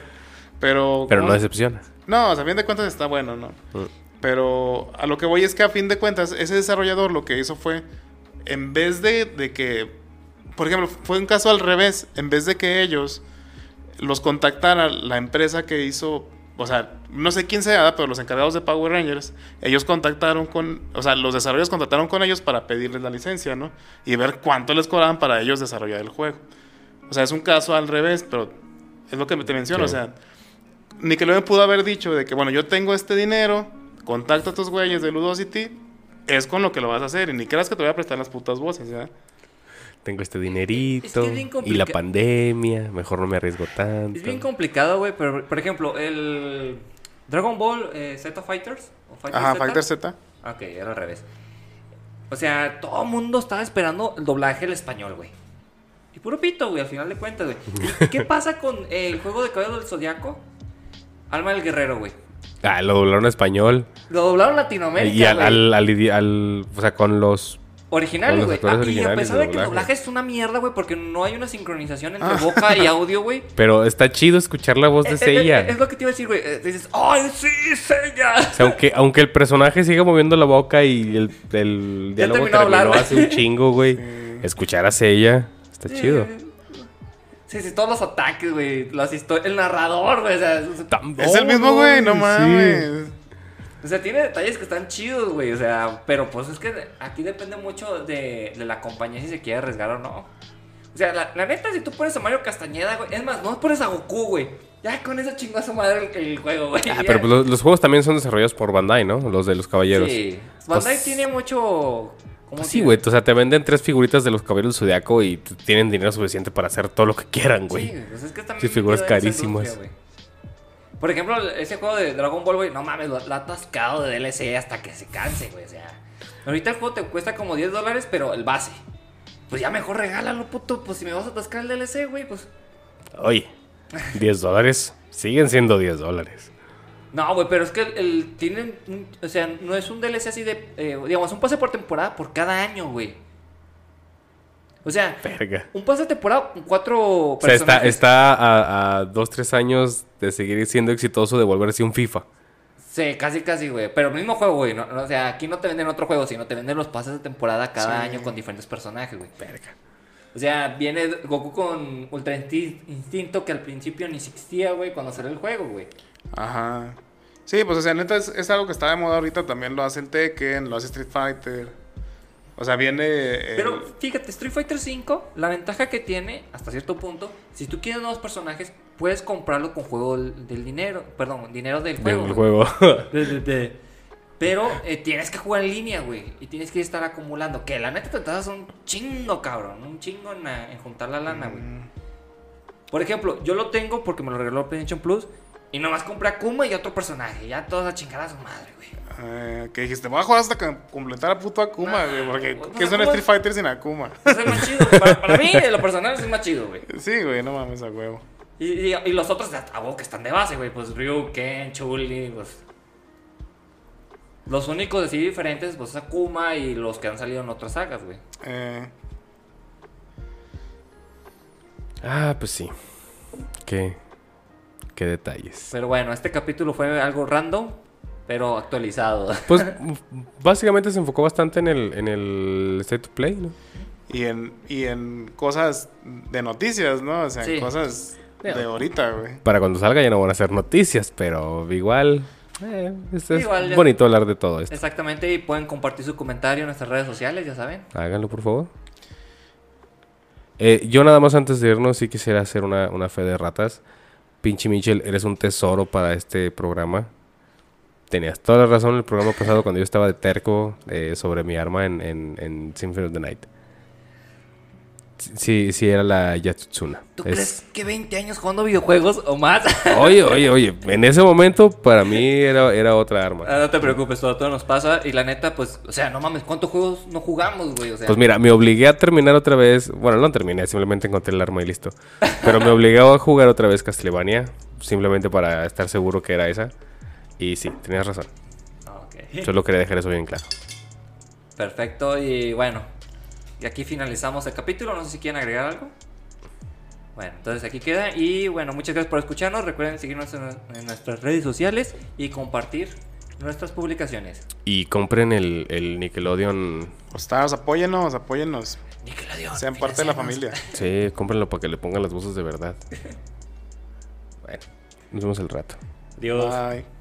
Pero... Pero ¿cómo no decepcionas. no, o sea, a fin de cuentas está bueno, ¿no? Mm. Pero a lo que voy es que a fin de cuentas, ese desarrollador lo que hizo fue, en vez de, de que, por ejemplo, fue un caso al revés, en vez de que ellos los contactara la empresa que hizo, o sea, no sé quién sea, pero los encargados de Power Rangers, ellos contactaron con, o sea, los desarrolladores contactaron con ellos para pedirles la licencia, ¿no? Y ver cuánto les cobraban para ellos desarrollar el juego. O sea, es un caso al revés, pero es lo que te menciono, Sí. o sea, Nickelodeon pudo haber dicho de que, bueno, yo tengo este dinero, contacta a tus güeyes de Ludosity, es con lo que lo vas a hacer, y ni creas que te voy a prestar las putas voces, ¿ya? Tengo este dinerito. Es que es bien y la pandemia. Mejor no me arriesgo tanto. Es bien complicado, güey, pero por ejemplo, el Dragon Ball eh, Z Fighters. ¿o Fighter Ajá, Z? Fighter Z. Ok, era al revés. O sea, todo el mundo estaba esperando el doblaje al español, güey. Y puro pito, güey, al final de cuentas, güey. ¿Y qué pasa con el juego de Cabello del Zodiaco? Alma del Guerrero, güey. Ah, lo doblaron a español. Lo doblaron Latinoamérica, y al, güey. al, al al- O sea, con los. Original, güey. Ah, y a pesar de de que el doblaje. es una mierda, güey, porque no hay una sincronización entre Ah. boca y audio, güey. Pero está chido escuchar la voz de Eh, eh, Seiya. eh, Es lo que te iba a decir, güey. Eh, Dices, ¡ay, sí, Seiya! O sea, aunque, aunque el personaje siga moviendo la boca y el, el diálogo terminó hablar, terminó güey. hace un chingo, güey. Escuchar a Seiya está chido. Sí, sí, todos los ataques, güey. El narrador, güey. O sea, Tan- Es el mismo güey, no sí. O sea, tiene detalles que están chidos, güey. O sea, pero pues es que aquí depende mucho de, de la compañía si se quiere arriesgar o no. O sea, la, la neta, si tú pones a Mario Castañeda, güey. Es más, no pones a Goku, güey. Ya con eso chingó a su madre el, el juego, güey. Ah, pero pues, los, los juegos también son desarrollados por Bandai, ¿no? Los de los caballeros. Sí. Bandai Pues- tiene mucho. ¿cómo Pues sí, güey. O sea, te venden tres figuritas de los caballeros del zodiaco y tienen dinero suficiente para hacer todo lo que quieran, güey. Sí, pues es que también Sí, figuras carísimas. industria, güey. Por ejemplo, ese juego de Dragon Ball, güey, no mames, lo, lo ha atascado de DLC hasta que se canse, güey. O sea, ahorita el juego te cuesta como 10 dólares, pero el base. Pues ya mejor regálalo, puto. Pues si me vas a atascar el DLC, güey, pues. Oye, 10 dólares. Siguen siendo 10 dólares. No, güey, pero es que el, el- tienen. o sea, no es un DLC así de. eh, digamos, un pase por temporada por cada año, güey. O sea, Verga. un pase de temporada con cuatro O sea, está, personajes. está a, a dos, tres años de seguir siendo exitoso de volverse un FIFA. Sí, casi, casi, güey. Pero el mismo juego, güey. No, no, o sea, aquí no te venden otro juego, sino te venden los pases de temporada cada Sí. año con diferentes personajes, güey. Verga. O sea, viene Goku con Ultra Insti- Instinto que al principio ni existía, güey, cuando salió el juego, güey. Ajá. Sí, pues o sea, neta es, es algo que está de moda ahorita. También lo hace el Tekken, lo hace Street Fighter. O sea, viene. Pero fíjate, Street Fighter V, la ventaja que tiene, hasta cierto punto, si tú quieres nuevos personajes, puedes comprarlo con juego del, dinero, perdón, dinero del juego. Del juego. De- de- de. Pero eh, tienes que jugar en línea, güey. Y tienes que estar acumulando. Que la neta te tardas un chingo, cabrón. Un chingo en, en juntar la lana, güey. Por ejemplo, yo lo tengo porque me lo regaló PlayStation Plus. Y nomás compré a Kuma y otro personaje. Ya todos a chingar a su madre, güey. Eh, que dijiste, voy a jugar hasta que completar a puto Akuma, Nah, güey. Porque ¿qué es un Street Fighter sin Akuma? Es el más chido. Para, para mí, en lo personal, es el más chido, güey. Sí, güey, no mames a huevo. Y, y- y los otros, a huevo que están de base, güey. Pues Ryu, Ken, Chuli, pues. Los únicos así diferentes, pues Akuma y los que han salido en otras sagas, güey. Eh, Ah, pues sí. Qué, qué detalles. Pero bueno, este capítulo fue algo random, pero actualizado. Pues básicamente se enfocó bastante en el, en el State to Play, ¿no? y, en, y en cosas de noticias, ¿no? O sea, en cosas de ahorita, güey. Para cuando salga ya no van a ser noticias, pero igual... eh, es, es Igual bonito hablar de todo esto. Exactamente, y pueden compartir su comentario en nuestras redes sociales, ya saben. Háganlo, por favor. Eh, yo nada más antes de irnos sí quisiera hacer una, una fe de ratas. Pinche Mitchell, eres un tesoro para este programa. Tenías toda la razón en el programa pasado cuando yo estaba de terco eh, sobre mi arma en, en, en Symphony of the Night. Sí, sí, era la Yatsutsuna. ¿Tú Es- crees que 20 años jugando videojuegos o más? Oye, oye, oye, en ese momento para mí era, era otra arma. Ah, no te preocupes, todo, todo nos pasa. Y la neta, pues, o sea, no mames, ¿cuántos juegos no jugamos, güey? O sea, Pues mira, me obligué a terminar otra vez. Bueno, no terminé, simplemente encontré el arma y listo. Pero me obligó a jugar otra vez Castlevania. Simplemente para estar seguro que era esa. Y sí, tenías razón. ok. Solo quería dejar eso bien claro. Perfecto, y bueno, y aquí finalizamos el capítulo. No sé si quieren agregar algo. Bueno, entonces aquí queda. Y bueno, muchas gracias por escucharnos. Recuerden seguirnos en, en nuestras redes sociales y compartir nuestras publicaciones. Y compren el, el Nickelodeon. Ostars, apóyennos, apóyennos. Nickelodeon. Sean parte de la familia. Sí, cómprenlo para que le pongan las voces de verdad. Bueno, nos vemos el rato. Adiós. Bye.